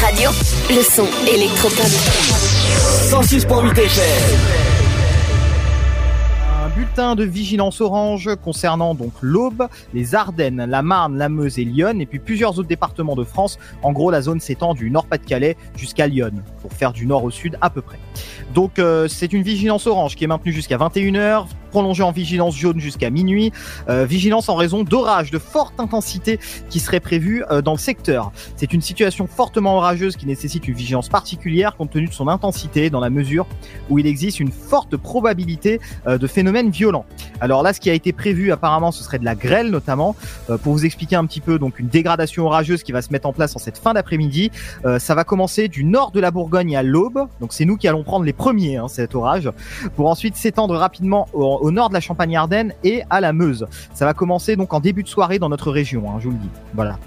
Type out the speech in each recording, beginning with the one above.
Radio. Le son électropop. 106.8 FM. Un bulletin de vigilance orange concernant donc l'Aube, les Ardennes, la Marne, la Meuse et Lyon, et puis plusieurs autres départements de France. En gros, la zone s'étend du Nord-Pas-de-Calais jusqu'à Lyon, pour faire du nord au sud à peu près. Donc euh, c'est une vigilance orange qui est maintenue jusqu'à 21h, prolongée en vigilance jaune jusqu'à minuit. Euh, vigilance en raison d'orages de forte intensité qui seraient prévus euh, dans le secteur. C'est une situation fortement orageuse qui nécessite une vigilance particulière compte tenu de son intensité dans la mesure où il existe une forte probabilité euh, de phénomènes violents. Alors là, ce qui a été prévu apparemment, ce serait de la grêle notamment. Euh, pour vous expliquer un petit peu, donc une dégradation orageuse qui va se mettre en place en cette fin d'après-midi. Euh, ça va commencer du nord de la Bourgogne à l'aube. Donc c'est nous qui allons prendre les premiers, hein, cet orage, pour ensuite s'étendre rapidement au, au nord de la Champagne-Ardenne et à la Meuse. Ça va commencer donc en début de soirée dans notre région, hein, je vous le dis. Voilà.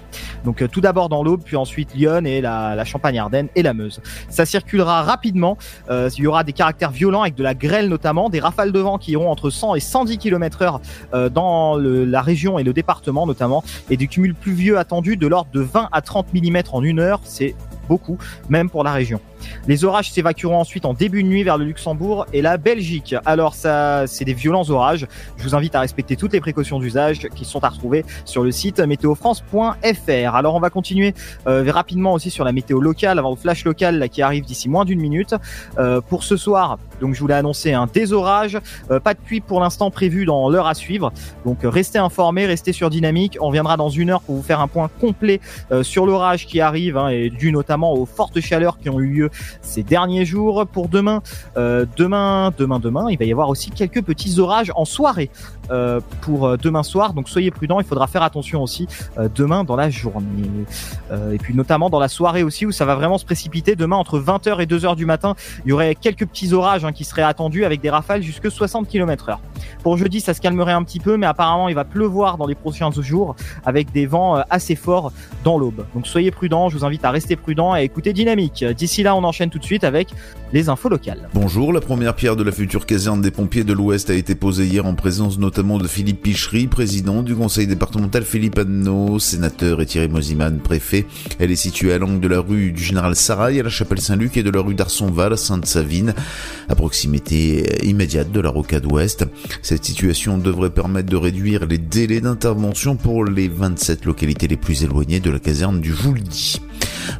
Donc euh, tout d'abord dans l'Aube, puis ensuite Lyon et la, Champagne-Ardenne et la Meuse. Ça circulera rapidement. Euh, il y aura des caractères violents avec de la grêle notamment, des rafales de vent qui iront entre 100 et 110 km/h euh, dans la région et le département notamment, et du cumul pluvieux attendu de l'ordre de 20 à 30 mm en une heure. C'est beaucoup, même pour la région. Les orages s'évacueront ensuite en début de nuit vers le Luxembourg et la Belgique. Alors ça, c'est des violents orages. Je vous invite à respecter toutes les précautions d'usage qui sont à retrouver sur le site météofrance.fr. Alors on va continuer euh, rapidement aussi sur la météo locale avant le flash local qui arrive d'ici moins d'une minute. Euh, pour ce soir, donc je vous l'ai annoncé, un Euh, pas de pluie pour l'instant prévu dans l'heure à suivre. Donc restez informés, restez sur Dynamique. On reviendra dans une heure pour vous faire un point complet euh, sur l'orage qui arrive hein, et dû notamment aux fortes chaleurs qui ont eu lieu ces derniers jours. Pour demain, euh, demain, demain, demain, il va y avoir aussi quelques petits orages en soirée euh, pour euh, demain soir. Donc soyez prudents, il faudra faire attention aussi demain dans la journée. Et puis notamment dans la soirée aussi où ça va vraiment se précipiter. Demain entre 20h et 2h du matin, il y aurait quelques petits orages hein, qui seraient attendus avec des rafales jusque 60 km heure. Pour jeudi, ça se calmerait un petit peu, mais apparemment il va pleuvoir dans les prochains jours avec des vents assez forts dans l'aube. Donc soyez prudents, je vous invite à rester prudents et écouter Dynamique. D'ici là, on enchaîne tout de suite avec les infos locales. Bonjour, la première pierre de la future caserne des pompiers de l'Ouest a été posée hier en présence notamment de Philippe Pichery, président du conseil départemental Philippe Adno, sénateur et Thierry Mosiman, préfet. Elle est située à l'angle de la rue du Général Sarail à la chapelle Saint-Luc et de la rue d'Arsonval à Sainte-Savine, à proximité immédiate de la rocade ouest. Cette situation devrait permettre de réduire les délais d'intervention pour les 27 localités les plus éloignées de la caserne du Jouldy.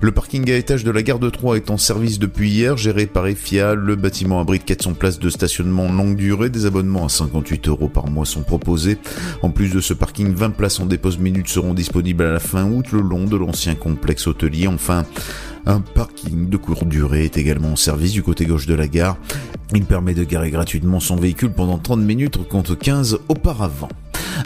Le parking à étage de la gare de Troyes est en service depuis hier, géré par EFIA. Le bâtiment abrite 400 places de stationnement longue durée. Des abonnements à 58 euros par mois sont proposés. En plus de ce parking, 20 places en dépose minutes seront disponibles à la fin août le long de l'ancien complexe hôtelier. Enfin, un parking de courte durée est également en service du côté gauche de la gare. Il permet de garer gratuitement son véhicule pendant 30 minutes contre 15 auparavant.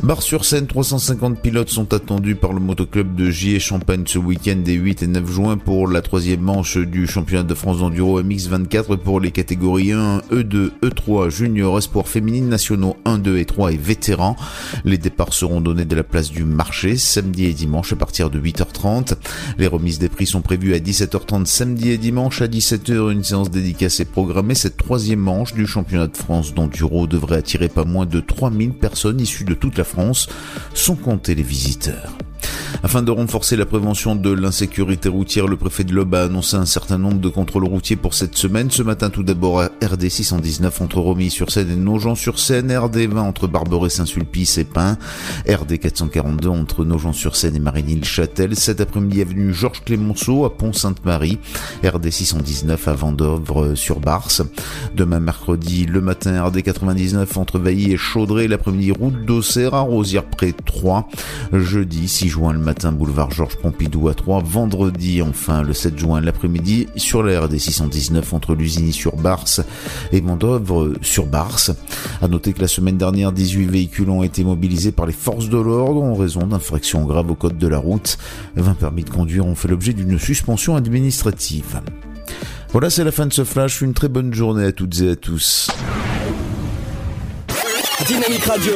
Bar-sur-Seine, 350 pilotes sont attendus par le motoclub de J Champagne ce week-end des 8 et 9 juin pour la troisième manche du championnat de France d'enduro MX24 pour les catégories 1, E2, E3, junior, espoir féminine, nationaux 1, 2 et 3 et vétérans. Les départs seront donnés de la place du marché samedi et dimanche à partir de 8h30. Les remises des prix sont prévues à 17h30 samedi et dimanche. À 17h, une séance dédicace est programmée. Cette troisième manche du championnat de France d'enduro devrait attirer pas moins de 3000 personnes issues de toute la France, sans compter les visiteurs. Afin de renforcer la prévention de l'insécurité routière, le préfet de l'Aube a annoncé un certain nombre de contrôles routiers pour cette semaine. Ce matin, tout d'abord, RD 619 entre Romilly-sur-Seine et Nogent-sur-Seine, RD 20 entre Barberey, Saint-Sulpice et Pin, RD 442 entre Nogent-sur-Seine et Marigny-le-Châtel, cet après-midi avenue Georges Clémenceau à Pont-Sainte-Marie, RD 619 à Vendœuvre-sur-Barse. Demain mercredi, le matin, RD 99 entre Vailly et Chaudray, l'après-midi route d'Auxerre à Rosière-Pré 3, jeudi 6 juin le matin, boulevard Georges Pompidou à 3. Vendredi, enfin, le 7 juin l'après-midi, sur la RD 619 entre Lusigny-sur-Barse et Vendôvre-sur-Barse. À noter que la semaine dernière, 18 véhicules ont été mobilisés par les forces de l'ordre en raison d'infractions graves au code de la route. 20 permis de conduire ont fait l'objet d'une suspension administrative. Voilà, c'est la fin de ce flash. Une très bonne journée à toutes et à tous. Dynamique Radio.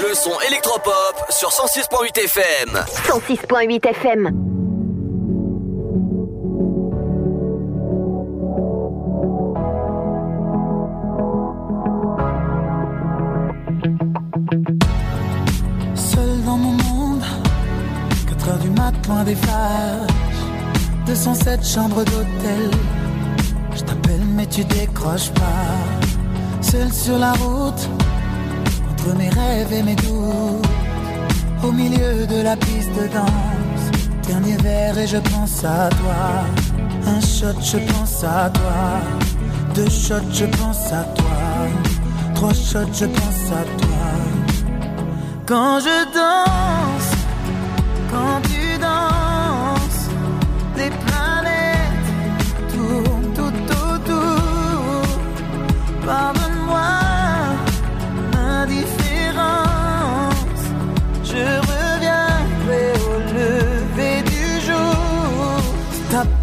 Le son électropop sur 106.8 FM. 106.8 FM. Seul dans mon monde, 4 heures du mat, loin des flashs. 207 chambres d'hôtel. Je t'appelle, mais tu décroches pas. Seul sur la route, entre mes rêves et mes doutes. Au milieu de la piste de danse. Dernier verre et je pense à toi. Un shot, je pense à toi. Deux shots, je pense à toi. Trois shots, je pense à toi. Quand je danse, quand tu danses, les planètes tournent tout autour.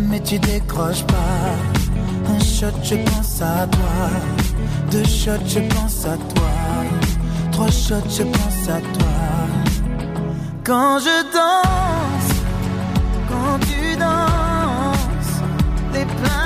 Mais tu décroches pas. Un shot, je pense à toi. Deux shots, je pense à toi. Trois shots, je pense à toi. Quand je danse, quand tu danses, les planètes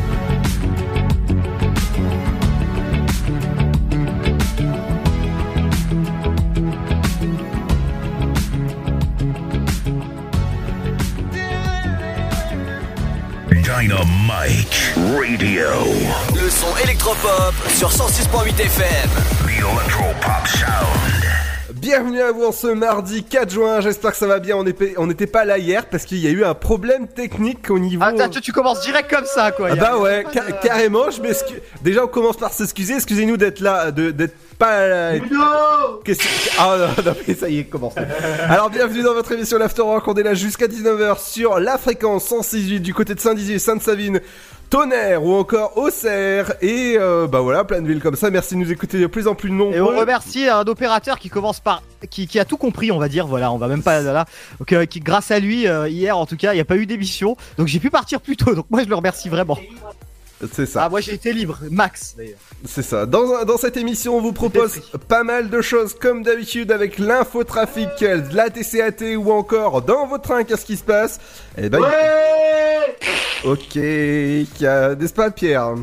Dynamite Radio. Le son électropop sur 106.8 FM. The Electro Pop Sound. Bienvenue à vous en ce mardi 4 juin, j'espère que ça va bien, on n'était on pas là hier parce qu'il y a eu un problème technique au niveau... Attends, tu, tu commences direct comme ça, quoi. Ah bah ouais, ca- carrément, je m'excuse. Déjà on commence par s'excuser, excusez-nous d'être là, de- d'être pas là. Qu'est-ce que- Ah non, non, mais ça y est, commence. Alors bienvenue dans votre émission L'After Rock, on est là jusqu'à 19h sur la fréquence 168 du côté de Saint-Dizier, Sainte-Savine, Tonnerre ou encore Auxerre et euh, bah voilà, plein de villes comme ça. Merci de nous écouter de plus en plus nombreux. Et on remercie un opérateur qui commence par qui, qui a tout compris, on va dire. Voilà, on va même pas là. Donc, euh, qui grâce à lui euh, hier, en tout cas, il n'y a pas eu d'émission, donc j'ai pu partir plus tôt. Donc moi, je le remercie vraiment. C'est ça. Ah, moi j'ai été libre, max d'ailleurs. C'est ça. Dans, dans cette émission, on vous propose pas mal de choses comme d'habitude avec l'infotrafic, la TCAT ou encore dans votre train, qu'est-ce qui se passe? Eh ben, ok, y a- n'est-ce pas Pierre?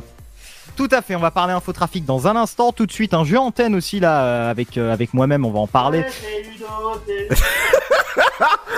Tout à fait, on va parler infotrafic dans un instant. Tout de suite, un jeu antenne aussi là, euh, avec, euh, avec moi-même, on va en parler.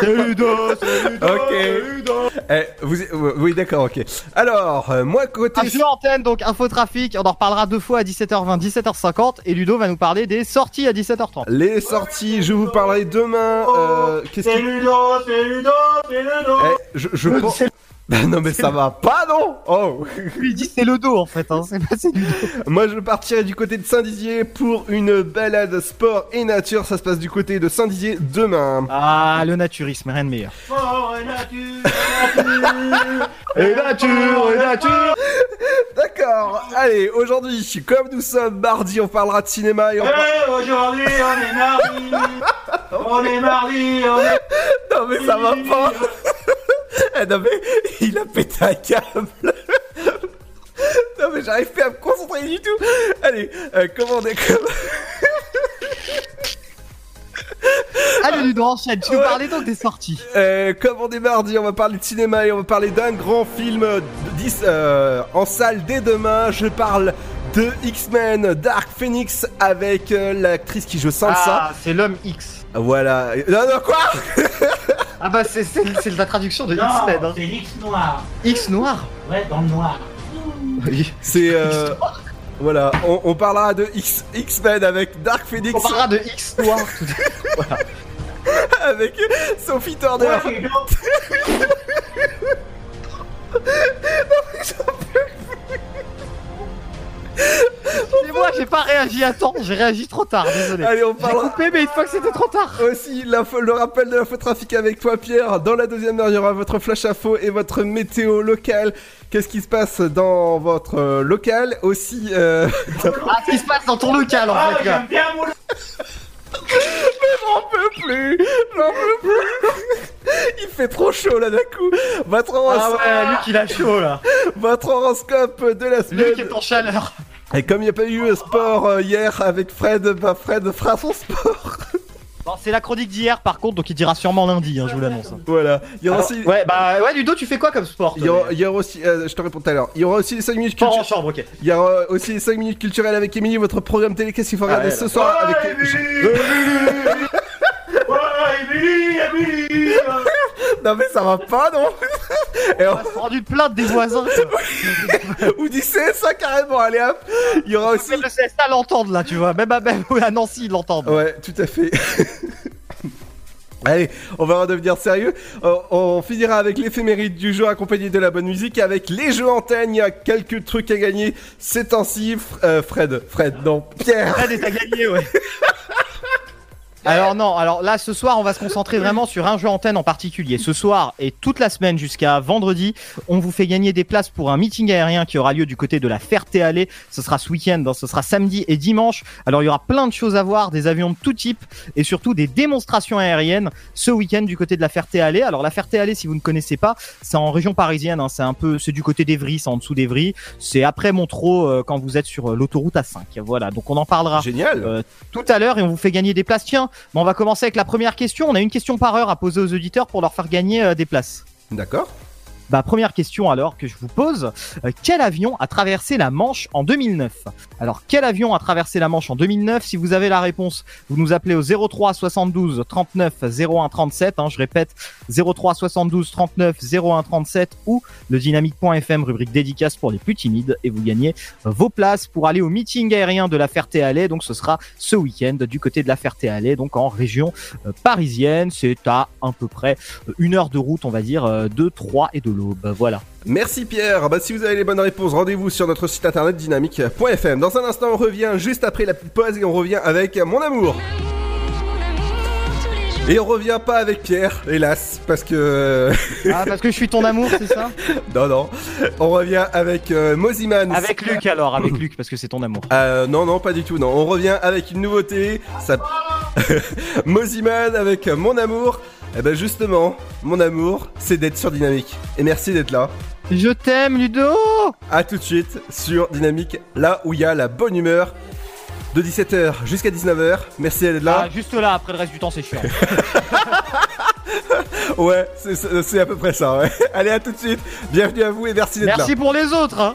C'est Ludo, c'est Ludo, Ok. Ludo. Eh, vous, oui, d'accord, ok. Alors, euh, moi côté Un jeu antenne, donc infotrafic, on en reparlera deux fois à 17h20, 17h50, et Ludo va nous parler des sorties à 17h30. les sorties, je vous parlerai demain. euh, qu'est-ce qui... Ludo, c'est Ludo, c'est Ludo. Eh, je, je pense. Bah non mais ça va pas non Oh Lui il dit c'est Ludo en fait, hein, c'est pas c'est Ludo. Moi je partirai du côté de Saint-Dizier pour une balade sport et nature, ça se passe du côté de Saint-Dizier demain. Ah, le naturisme, rien de meilleur. Sport et nature, nature. Et nature, et nature D'accord, allez, aujourd'hui, comme nous sommes mardi, on parlera de cinéma et on aujourd'hui, on est mardi. On est mardi, on est. Non mais ça va pas Non mais il a pété un câble Non mais j'arrive plus à me concentrer du tout Allez, euh, comment on est comme... Allez Ludo, enchaîne, tu nous parlais donc des sorties. Euh, comme on est mardi, on va parler de cinéma et on va parler d'un grand film 10, euh, en salle dès demain. Je parle de X-Men Dark Phoenix avec euh, l'actrice qui joue Sansa. Ah, c'est l'homme X. Voilà. Non, non, quoi? Ah bah c'est la traduction de Non, X-Men. hein. c'est l'X noir. X noir Ouais, dans le noir. C'est... Euh, voilà, on, on parlera de X- X-Men avec Dark Phoenix, On parlera de X noir tout à l'heure. avec Sophie Turner. Ouais, Ludo. Excusez-moi, j'ai pas réagi à temps, j'ai réagi trop tard, désolé. Allez, on J'ai parlera coupé, mais une fois que c'était trop tard. aussi le rappel de l'infotrafic avec toi Pierre. Dans la deuxième heure, il y aura votre flash info et votre météo locale. Qu'est-ce qui se passe dans votre euh, local Aussi, euh, Ah, ce qui se passe dans ton local en Ah, fait, j'aime bien mon. j'en peux plus, j'en peux plus. Il fait trop chaud là d'un coup. Votre, horos- Ah ouais, Luc il a chaud là. votre horoscope de la semaine. Luc est en chaleur. Et comme il n'y a pas eu sport euh, hier avec Fred, bah Fred fera son sport. Bon, c'est la chronique d'hier par contre, donc il dira sûrement lundi, hein, je vous l'annonce. voilà. Il y aura Alors, aussi. ouais, bah ouais, Ludo, tu fais quoi comme sport Il y, aura, il y aura aussi, euh, je te réponds tout à l'heure. Il y aura aussi les 5 minutes culturelles. chambre, ok. Il y aura aussi les 5 minutes culturelles avec Émilie, votre programme télé. Qu'est-ce qu'il faut regarder ouais, ce soir avec. Emily. Non mais ça va pas non Et on- s'est rendu de plainte des voisins. Ou du CSA carrément, allez hop Il y aura aussi... Même le CSA l'entendent là, tu vois. Même à, même à Nancy, ils l'entendent. Ouais, tout à fait. Allez, on va redevenir sérieux. Euh, on finira avec l'éphéméride du jour accompagné de la bonne musique. Avec les jeux antennes, il y a quelques trucs à gagner. C'est temps-ci, F- euh, Fred, Fred, non, Pierre. Fred est à gagner, ouais. Alors non, alors là ce soir on va se concentrer vraiment sur un jeu antenne en particulier. Ce soir et toute la semaine jusqu'à vendredi, on vous fait gagner des places pour un meeting aérien qui aura lieu du côté de la Ferté-Allée. Ce sera ce week-end, hein, ce sera samedi et dimanche. Alors il y aura plein de choses à voir, des avions de tout type et surtout des démonstrations aériennes ce week-end du côté de la Ferté-Allée. Alors la Ferté-Allée, si vous ne connaissez pas, c'est en région parisienne. hein, c'est un peu, c'est du côté d'Evry, c'est en dessous d'Evry. C'est après Montreux euh, quand vous êtes sur euh, l'autoroute A5. Voilà, donc on en parlera Génial. euh, tout à l'heure et on vous fait gagner des places. Tiens, on va commencer avec la première question. On a une question par heure à poser aux auditeurs pour leur faire gagner euh, des places. D'accord. Bah, première question alors que je vous pose. Euh, quel avion a traversé la Manche en 2009 Alors, quel avion a traversé la Manche en 2009 Si vous avez la réponse, vous nous appelez au 03 72 39 01 37. Hein, je répète, 03 72 39 01 37 ou le dynamique.fm, rubrique dédicace pour les plus timides. Et vous gagnez euh, vos places pour aller au meeting aérien de la Ferté-Alais. Donc, ce sera ce week-end du côté de la Ferté-Alais, donc en région euh, parisienne. C'est à à peu près une heure de route, on va dire, de Troyes et de l'Aube. Voilà. Merci Pierre. Bah, si vous avez les bonnes réponses, rendez-vous sur notre site internet dynamique.fm. Dans un instant, on revient juste après la petite pause et on revient avec Mon amour. Et on revient pas avec Pierre, hélas, parce que... Ah, parce que je suis ton amour, c'est ça non, non. On revient avec euh, Moziman. Avec Luc alors, avec Luc, parce que c'est ton amour. Euh, non, non, pas du tout, non. On revient avec une nouveauté. Ça... Moziman avec Mon Amour. Eh ben justement, mon amour, c'est d'être sur Dynamique. Et merci d'être là. Je t'aime, Ludo À tout de suite sur Dynamique, là où il y a la bonne humeur. De 17h jusqu'à 19h. Merci d'être là. Ah, juste là, après le reste du temps, c'est chiant. Ouais, c'est- à peu près ça. Ouais. Allez, à tout de suite. Bienvenue à vous et merci d'être là. Merci pour les autres, hein.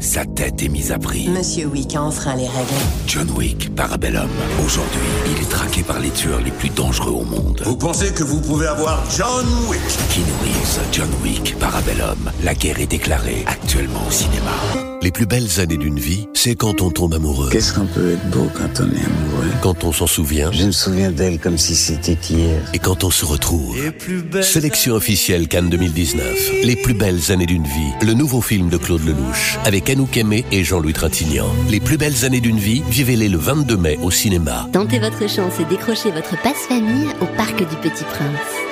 Sa tête est mise à prix. Monsieur Wick a enfreint les règles. John Wick, Parabellum. Aujourd'hui, il est traqué par les tueurs les plus dangereux au monde. Vous pensez que vous pouvez avoir John Wick? Keanu Reeves, John Wick, Parabellum? La guerre est déclarée actuellement au cinéma. Les plus belles années d'une vie, c'est quand on tombe amoureux. Qu'est-ce qu'on peut être beau quand on est amoureux? Quand on s'en souvient. Je me souviens d'elle comme si c'était hier. Et quand on se retrouve. Sélection officielle Cannes 2019. Les plus belles années d'une vie. Le nouveau film de Claude Lelouch. Avec Anouk Aimé et Jean-Louis Trintignant. Les plus belles années d'une vie, vivez-les le 22 mai au cinéma. Tentez votre chance et décrochez votre passe-famille au Parc du Petit Prince.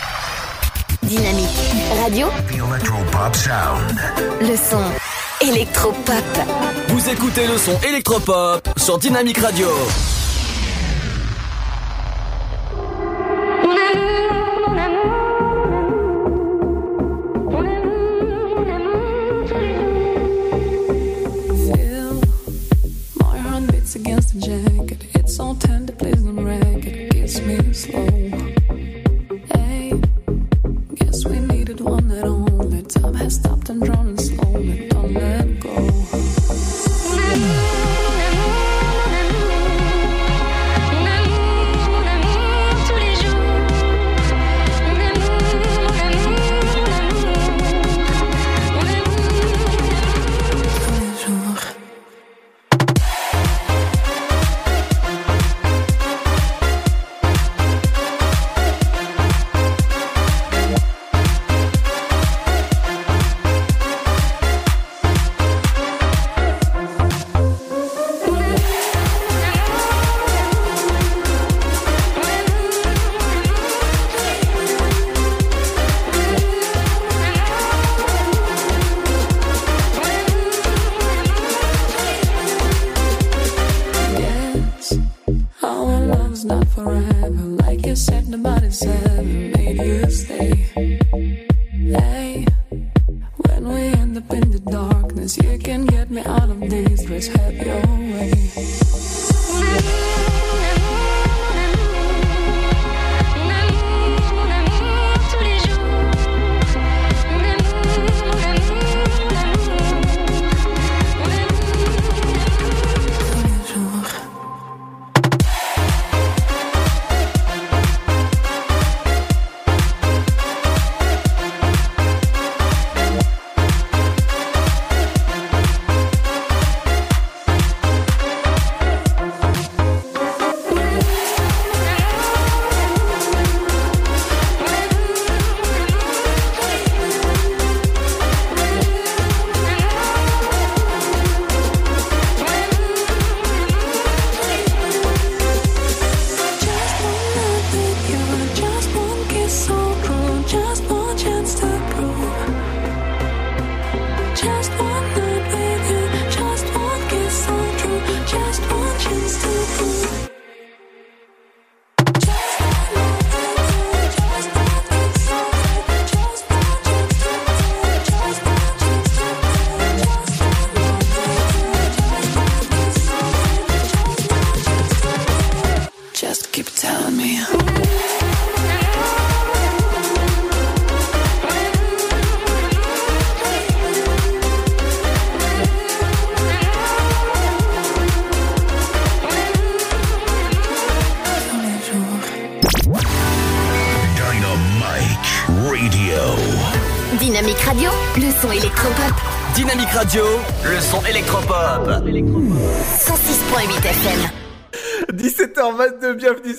Dynamique Radio. The Electropop Sound. Le son électropop. Vous écoutez le son électropop sur Dynamique Radio. Feel my heart beats against the jacket. It's so tender, please don't wreck it. Kiss me slow. Stopped and drawn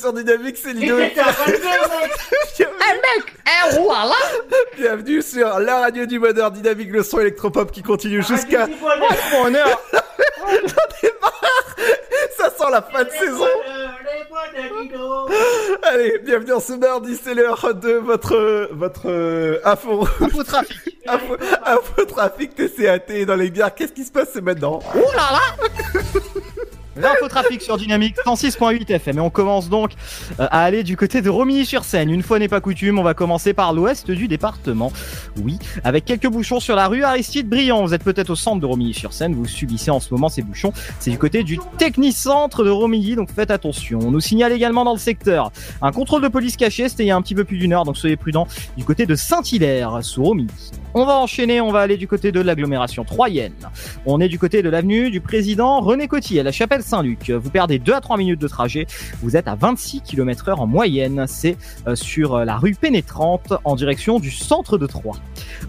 sur Dynamique, c'est Ludo. Eh mec, voilà Bienvenue sur la radio du bonheur Dynamique, le son électropop qui continue jusqu'à. bonheur. Ça sent la fin de saison. Allez, bienvenue en ce mardi, c'est l'heure de votre votre euh, info. Infotrafic. info, infotrafic TCAT dans les bières. Qu'est-ce qui se passe maintenant? Oh là là L'infotrafic sur Dynamique 106.8 FM et on commence donc euh, à aller du côté de Romilly-sur-Seine. Une fois n'est pas coutume, on va commencer par l'ouest du département. Oui, avec quelques bouchons sur la rue Aristide Briand. Vous êtes peut-être au centre de Romilly-sur-Seine, vous subissez en ce moment ces bouchons. C'est du côté du Technicentre de Romilly, donc faites attention. On nous signale également dans le secteur un contrôle de police caché, c'était il y a un petit peu plus d'une heure, donc soyez prudents du côté de Saint-Hilaire, sous Romilly. On va enchaîner, on va aller du côté de l'agglomération troyenne. On est du côté de l'avenue du président René Coty à la chapelle Saint-Luc. Vous perdez 2 à 3 minutes de trajet. Vous êtes à 26 km heure en moyenne. C'est euh, sur euh, la rue pénétrante en direction du centre de Troyes.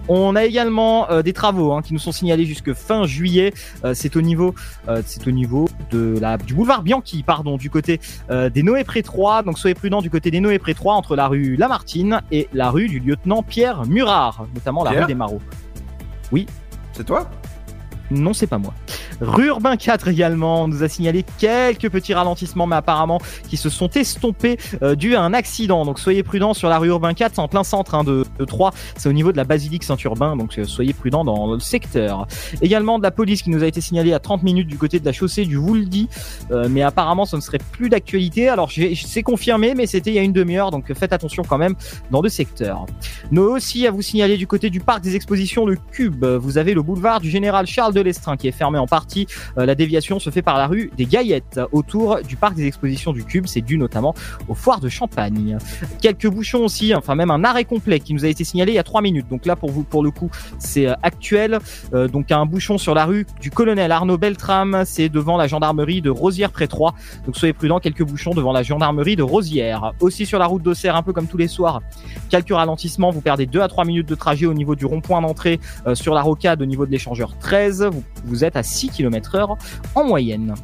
On a également euh, des travaux hein, qui nous sont signalés jusque fin juillet. C'est au niveau, c'est au niveau de la du boulevard Bianchi, pardon, du côté des Noé Prétrois. Donc soyez prudents du côté des Noé Prétrois entre la rue Lamartine et la rue du lieutenant Pierre Murard, notamment la Pierre rue des Marauds. Oui. C'est toi? Non, c'est pas moi. Rue Urbain 4 également, on nous a signalé quelques petits ralentissements, mais apparemment qui se sont estompés euh, dû à un accident. Donc soyez prudents sur la rue Urbain 4, c'est en plein centre hein, de, de Troyes, c'est au niveau de la basilique Saint-Urbain, donc euh, soyez prudents dans le secteur. Également de la police qui nous a été signalée à 30 minutes du côté de la chaussée du Wouldy, euh, mais apparemment ce ne serait plus d'actualité. Alors c'est confirmé, mais c'était il y a une demi-heure, donc faites attention quand même dans le secteur. Nous aussi à vous signaler du côté du parc des expositions le Cube, vous avez le boulevard du général Charles de Lestrin qui est fermé en partie. Euh, la déviation se fait par la rue des Gaillettes autour du parc des expositions du Cube. C'est dû notamment aux foires de Champagne. Quelques bouchons aussi, enfin même un arrêt complet qui nous a été signalé il y a trois minutes. Donc là pour vous, pour le coup, c'est euh, actuel. Euh, donc un bouchon sur la rue du colonel Arnaud Beltram, c'est devant la gendarmerie de Rosière près 3. Donc soyez prudents, quelques bouchons devant la gendarmerie de Rosière. Aussi sur la route d'Auxerre, un peu comme tous les soirs, quelques ralentissements. Vous perdez 2 à 3 minutes de trajet au niveau du rond-point d'entrée sur la rocade au niveau de l'échangeur 13. Vous, vous êtes à 6 km heure en moyenne.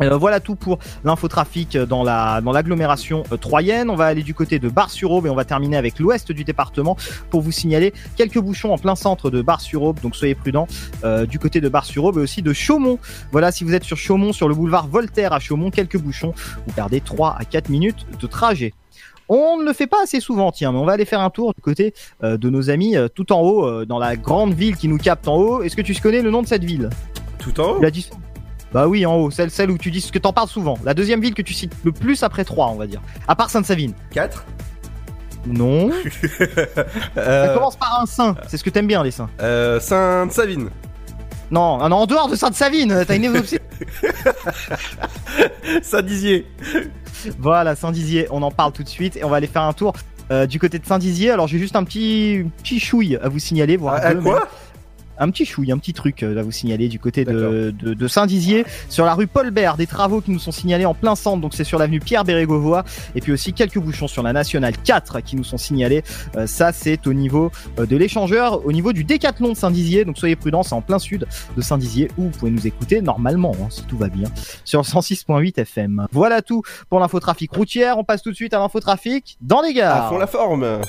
Euh, voilà tout pour l'infotrafic dans la dans l'agglomération euh, troyenne. On va aller du côté de Bar-sur-Aube et on va terminer avec l'ouest du département pour vous signaler quelques bouchons en plein centre de Bar-sur-Aube. Donc soyez prudents euh, du côté de Bar-sur-Aube et aussi de Chaumont. Voilà, si vous êtes sur Chaumont, sur le boulevard Voltaire à Chaumont, quelques bouchons. Vous perdez 3 à 4 minutes de trajet. On ne le fait pas assez souvent, tiens, mais on va aller faire un tour du côté de nos amis tout en haut, dans la grande ville qui nous capte en haut. Est-ce que tu connais le nom de cette ville? Tout en haut Bah oui, en haut, celle, celle où tu dis ce que t'en parles souvent. La deuxième ville que tu cites le plus après 3, on va dire. À part Sainte-Savine. 4 Non. Ça euh, commence par un saint. C'est ce que t'aimes bien, les saints. euh, Sainte-Savine. Non, ah non, en dehors de Sainte-Savine, t'as une évolution. Saint-Dizier. Voilà, Saint-Dizier, on en parle tout de suite et on va aller faire un tour euh, du côté de Saint-Dizier. Alors j'ai juste un petit, petit chouille à vous signaler. Ah, deux, quoi? Un petit chouille, un petit truc euh, à vous signaler du côté de, de, de Saint-Dizier, sur la rue Paul Bert, des travaux qui nous sont signalés en plein centre, donc c'est sur l'avenue Pierre Bérégovoy, et puis aussi quelques bouchons sur la nationale 4 qui nous sont signalés. Euh, ça, c'est au niveau euh, de l'échangeur, au niveau du décathlon de Saint-Dizier, donc soyez prudents, c'est en plein sud de Saint-Dizier, où vous pouvez nous écouter normalement, hein, si tout va bien, sur 106.8 FM. Voilà tout pour l'infotrafic routière, on passe tout de suite à l'infotrafic dans les gares. À fond la forme.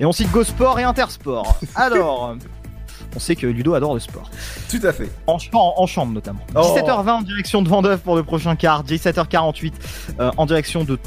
Et on cite Go Sport et Intersport. Alors, on sait que Ludo adore le sport. Tout à fait. En, ch- en, en chambre notamment. Oh. 17h20 en direction de Vendeuve pour le prochain quart. 17h48 euh, en direction de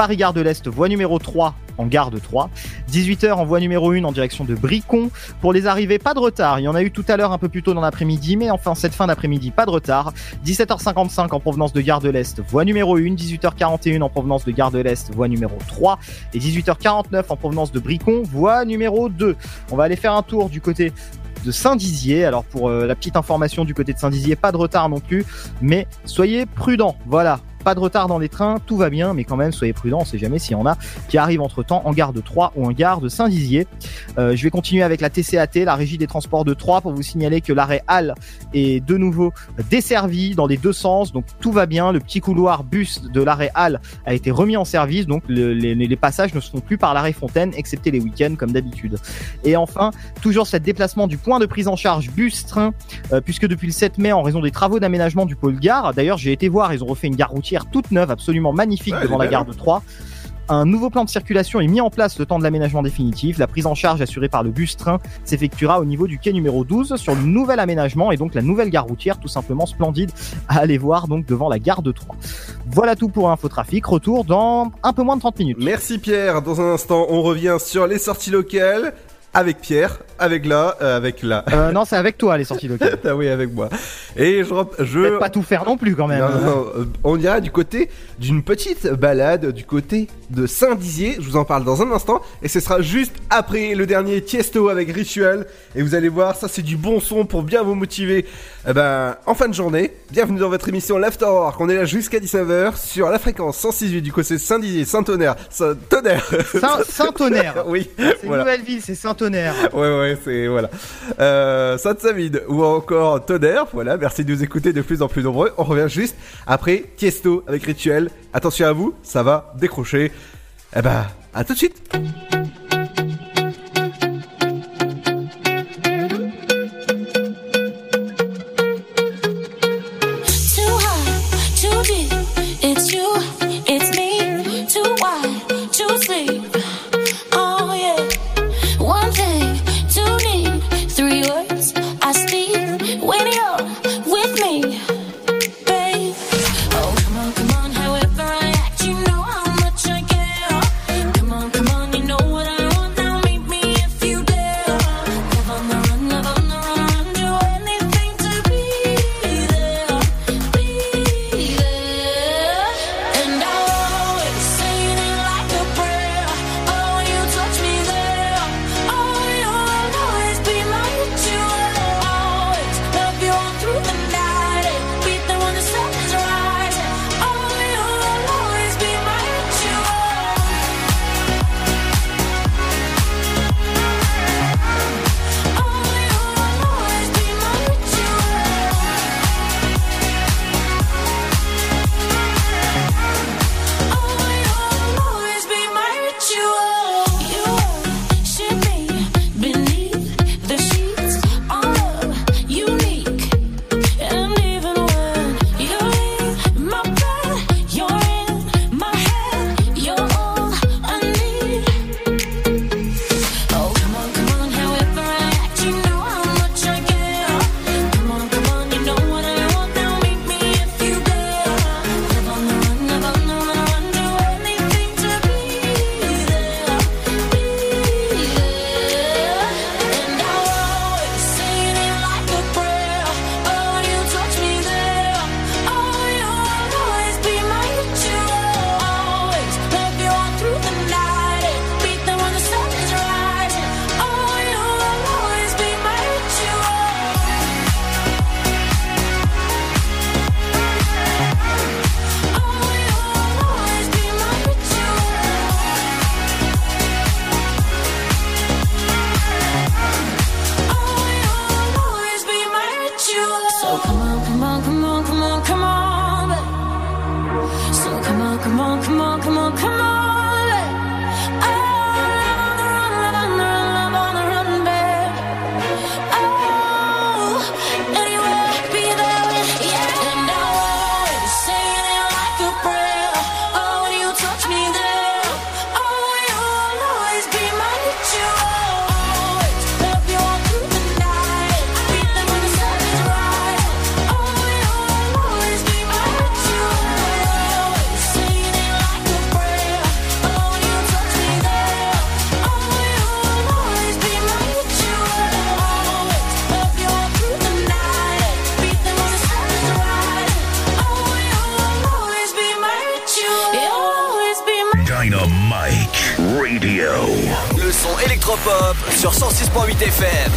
Paris-Gare de l'Est, voie numéro 3 en gare de 3. 18h en voie numéro 1 en direction de Bricon. Pour les arrivées, pas de retard. Il y en a eu tout à l'heure un peu plus tôt dans l'après-midi, mais enfin cette fin d'après-midi, pas de retard. 17h55 en provenance de Gare de l'Est, voie numéro 1. 18h41 en provenance de Gare de l'Est, voie numéro 3. Et 18h49 en provenance de Bricon, voie numéro 2. On va aller faire un tour du côté de Saint-Dizier. Alors pour euh, la petite information du côté de Saint-Dizier, pas de retard non plus, mais soyez prudents. Voilà. Pas de retard dans les trains, tout va bien, mais quand même, soyez prudents, on sait jamais s'il y en a qui arrivent entre temps en gare de Troyes ou en gare de Saint-Dizier. Euh, je vais continuer avec la TCAT, la régie des transports de Troyes, pour vous signaler que l'arrêt Halle est de nouveau desservi dans les deux sens, donc tout va bien. Le petit couloir bus de l'arrêt Halle a été remis en service, donc le- les, passages ne se font plus par l'arrêt Fontaine, excepté les week-ends comme d'habitude. Et enfin, toujours cet déplacement du point de prise en charge bus-train, euh, puisque depuis le 7 mai, en raison des travaux d'aménagement du pôle gare, d'ailleurs j'ai été voir, ils ont refait une gare routière toute neuve, absolument magnifique Ouais, devant la gare de Troyes. Un nouveau plan de circulation est mis en place le temps de l'aménagement définitif. La prise en charge assurée par le bus-train s'effectuera au niveau du quai numéro 12 sur le nouvel aménagement et donc la nouvelle gare routière tout simplement splendide à aller voir donc devant la gare de Troyes. Voilà tout pour Infotrafic. Retour dans un peu moins de 30 minutes. Merci Pierre. Dans un instant, on revient sur les sorties locales avec Pierre, avec la, euh, avec la. Euh, non, c'est avec toi les sorties locales. ah oui, avec moi. Et je, je... Pas tout faire non plus quand même. Non, non, on ira du côté d'une petite balade du côté de Saint-Dizier. Je vous en parle dans un instant. Et ce sera juste après le dernier Tiesto avec Rituel. Et vous allez voir, ça c'est du bon son pour bien vous motiver eh ben, en fin de journée. Bienvenue dans votre émission l'Afterwork. On est là jusqu'à 19h sur la fréquence 106.8 du côté Saint-Dizier, Saint-Tonnerre. Saint-Tonnerre. Saint- Saint-Tonnerre. oui. C'est voilà. Nouvelle-Ville, c'est Saint-Tonnerre. Ouais, ouais, c'est voilà. Euh, Sainte-Savide ou encore Tonnerre. Voilà, merci de nous écouter de plus en plus nombreux. On revient juste après Tiesto avec Rituel. Attention à vous, ça va décrocher. Eh ben, à tout de suite. FM.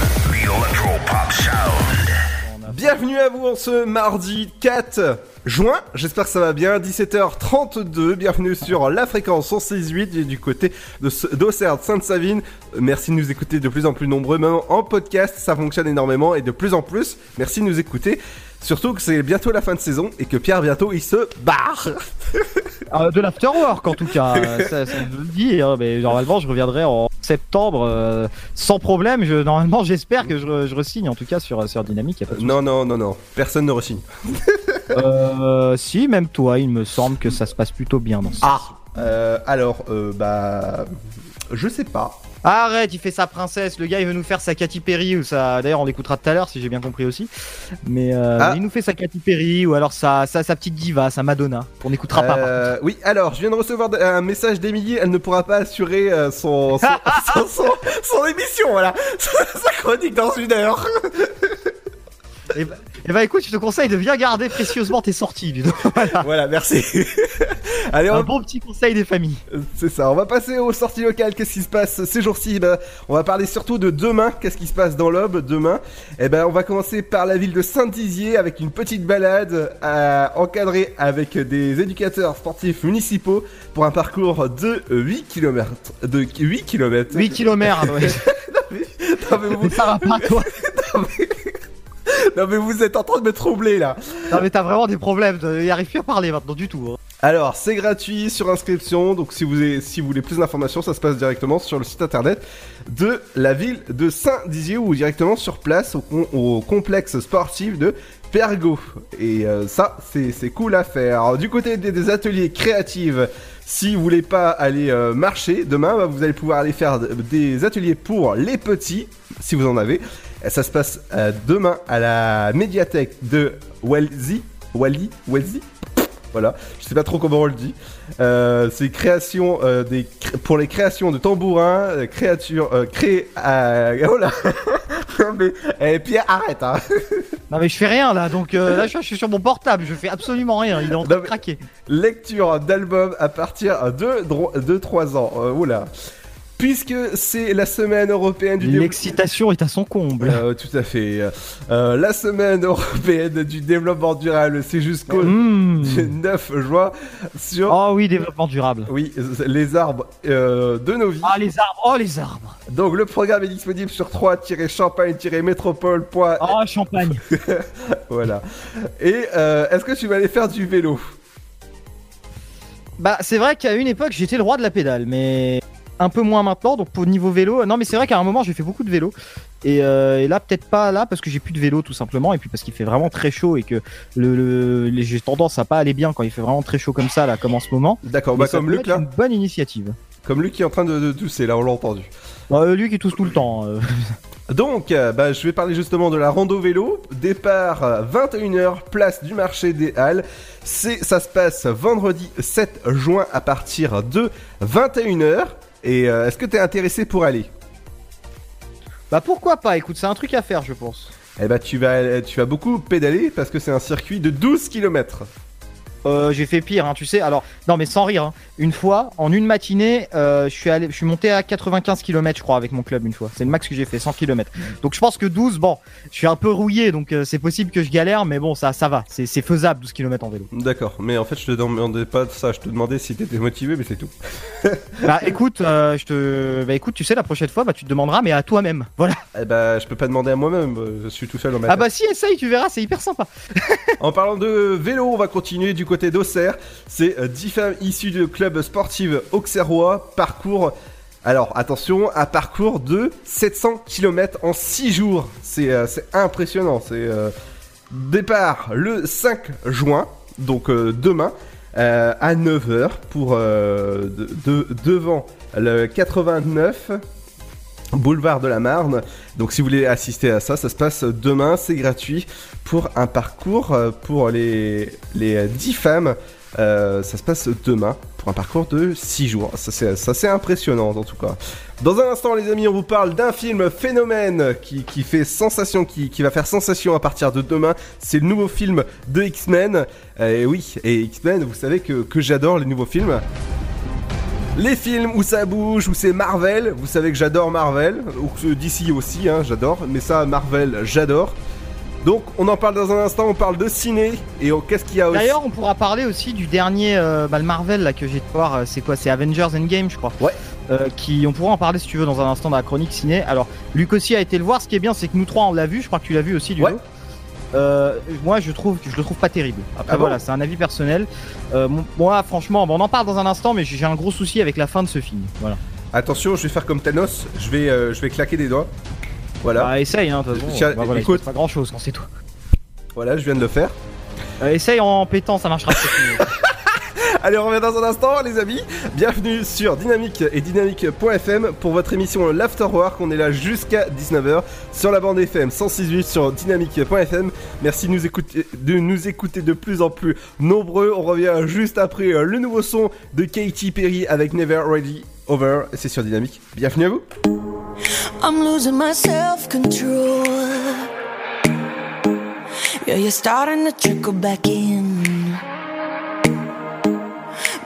Bienvenue à vous en ce mardi 4 juin. J'espère que ça va bien. 17h32. Bienvenue sur la fréquence 168 du côté d'Auxerre, Sainte-Savine. Merci de nous écouter de plus en plus nombreux, même en podcast. Ça fonctionne énormément et de plus en plus. Merci de nous écouter. Surtout que c'est bientôt la fin de saison et que Pierre bientôt il se barre. euh, de l'afterwork en tout cas, ça, ça je hein, mais normalement je reviendrai en, septembre euh, sans problème. Je, normalement j'espère que je, je re-signe en tout cas sur, sur Dynamique. y a pas de souci. Non, non, non, non. Personne ne resigne. Euh, si, même toi, il me semble que ça se passe plutôt bien dans ce Ah euh, Alors, euh, bah. Je sais pas. Arrête, il fait sa princesse. Le gars, il veut nous faire sa Katy Perry ou ça. D'ailleurs, on l'écoutera tout à l'heure si j'ai bien compris aussi. Mais euh, Ah. il nous fait sa Katy Perry ou alors sa, sa, sa petite diva, sa Madonna. On n'écoutera pas. Euh, oui, alors, je viens de recevoir un message d'Emilie. Elle ne pourra pas assurer euh, son, son, son, son- son émission, voilà. Sa chronique dans une heure. Et bah, eh bah, écoute, je te conseille de bien garder précieusement tes sorties. Voilà. Voilà, merci. Allez, on... Un bon petit conseil des familles. C'est ça, on va passer aux sorties locales. Qu'est-ce qui se passe ces jours-ci? Bah, On va parler surtout de demain. Qu'est-ce qui se passe dans l'Aube demain? Eh ben, on va commencer par la ville de Saint-Dizier avec une petite balade euh, encadrée avec des éducateurs sportifs municipaux pour un parcours de 8 km. De 8 km. 8 km. Ouais. Non, mais vous... Ça va pas, toi. non, mais vous êtes en train de me troubler là. Non, mais t'as vraiment des problèmes. Il arrive plus à parler maintenant du tout. hein. Alors, c'est gratuit sur inscription. Donc, si vous, avez- si vous voulez plus d'informations, ça se passe directement sur le site internet de la ville de Saint-Dizier ou directement sur place au, au complexe sportif de Pergo. Et euh, ça, c'est c'est cool à faire. Alors, du côté des, des ateliers créatifs, si vous voulez pas aller euh, marcher demain, bah, vous allez pouvoir aller faire des ateliers pour les petits, si vous en avez. Ça se passe euh, demain à la médiathèque de Welzy. Wally Welzy voilà, je sais pas trop comment on le dit. Euh, c'est création euh, des pour les créations de tambourins, euh, créatures créées à oh là. mais eh, Pierre arrête hein. Non, mais je fais rien là. Donc euh, là, je suis sur mon portable. Je fais absolument rien. Il est en train de craquer. Lecture d'albums à partir de de 3 ans. Oula. Puisque c'est la semaine européenne du développement L'excitation est à son comble. Euh, tout à fait. Euh, la semaine européenne du développement durable, c'est jusqu'au Mmh. 9 juin sur Oh oui, développement durable. oui, les arbres euh, de nos vies. Ah, les arbres. Oh, les arbres. Donc le programme est disponible sur 3-champagne-métropole. Oh, champagne. voilà. Et est-ce que tu vas aller faire du vélo? Bah, c'est vrai qu'à une époque, j'étais le roi de la pédale, mais un peu moins maintenant. Donc, pour niveau vélo, non, mais c'est vrai qu'à un moment, j'ai fait beaucoup de vélo. Et, euh, et là, peut-être pas là, parce que j'ai plus de vélo, tout simplement. Et puis, parce qu'il fait vraiment très chaud et que le, j'ai tendance à pas aller bien quand il fait vraiment très chaud comme ça, là, comme en ce moment. D'accord, bah comme Luc là. une bonne initiative. Comme Luc qui est en train de, de tousser, là on l'a entendu. Bah, euh, lui qui tousse tout le temps. euh. Donc, euh, bah, je vais parler justement de la rando vélo. Départ euh, 21h, place du marché des Halles. C'est, ça se passe vendredi 7 juin à partir de 21h. Et euh, est-ce que t'es intéressé pour aller Bah, pourquoi pas? Écoute, c'est un truc à faire, je pense. Eh bah tu vas, tu vas beaucoup pédaler parce que c'est un circuit de 12 km. Euh, j'ai fait pire, hein, tu sais. Alors, non, mais sans rire. hein. Une fois, en une matinée, euh, je suis allé, je suis monté à 95 km, je crois, avec mon club une fois. C'est le max que j'ai fait, 100 km. Donc, je pense que 12, bon, je suis un peu rouillé, donc euh, c'est possible que je galère, mais bon, ça, ça va. C'est c'est faisable, 12 km en vélo. D'accord, mais en fait je te demandais pas ça, je te demandais si t'étais motivé, mais c'est tout. bah, écoute, euh, je te, bah, écoute, tu sais, la prochaine fois, bah, tu te demanderas, mais à toi-même. Voilà. Eh bah je peux pas demander à moi-même, je suis tout seul dans ma Ah bah, si, essaye, tu verras, c'est hyper sympa. En parlant de vélo, on va continuer du côté d'Auxerre. C'est euh, 10 femmes issues de club sportif auxerrois. Parcours. Alors attention, un parcours de 700 km en 6 jours. C'est euh, c'est impressionnant. C'est euh, départ le 5 juin, donc euh, demain, euh, à 9h pour euh, de- devant le 89 boulevard de la Marne. Donc si vous voulez assister à ça, ça se passe demain, c'est gratuit pour un parcours euh, pour les, les 10 femmes. Euh, ça se passe demain pour un parcours de 6 jours. Ça c'est, impressionnant en tout cas. Dans un instant les amis, on vous parle d'un film phénomène qui, qui fait sensation, qui, qui va faire sensation à partir de demain. C'est le nouveau film de X-Men. Euh, et oui, et X-Men, vous savez que, que j'adore les nouveaux films. Les films où ça bouge, où c'est Marvel, vous savez que j'adore Marvel, ou DC aussi, hein, j'adore, mais ça, Marvel, j'adore. Donc on en parle dans un instant, on parle de ciné et on- qu'est-ce qu'il y a aussi D'ailleurs, on pourra parler aussi du dernier, euh, bah, le Marvel là que j'ai de voir. euh, C'est quoi C'est Avengers Endgame, je crois. Ouais. Euh, qui, on pourra en parler si tu veux dans un instant dans la chronique ciné. Alors, Luc aussi a été le voir. Ce qui est bien, c'est que nous trois on l'a vu. Je crois que tu l'as vu aussi, Ludo. Ouais. Euh, moi, je trouve, je le trouve pas terrible. Après, Ah bon voilà, c'est un avis personnel. Euh, moi, franchement, bon, on en parle dans un instant, mais j'ai un gros souci avec la fin de ce film. Voilà. Attention, je vais faire comme Thanos, je vais, euh, je vais claquer des doigts. Voilà. Bah, essaye, hein. Tiens, Bah, voilà, écoute. pas grand chose quand c'est toi. Voilà, je viens de le faire. Euh, essaye en pétant, ça marchera. Allez, on revient dans un instant, les amis. Bienvenue sur Dynamique et Dynamique.fm pour votre émission L'Afterwork. On est là jusqu'à 19h sur la bande FM 106.8 sur Dynamique.fm. Merci de nous, écouter, de plus en plus nombreux. On revient juste après euh, le nouveau son de Katy Perry avec Never Ready Over. C'est sur Dynamique. Bienvenue à vous. I'm losing my self control. Yeah, you're starting to trickle back in.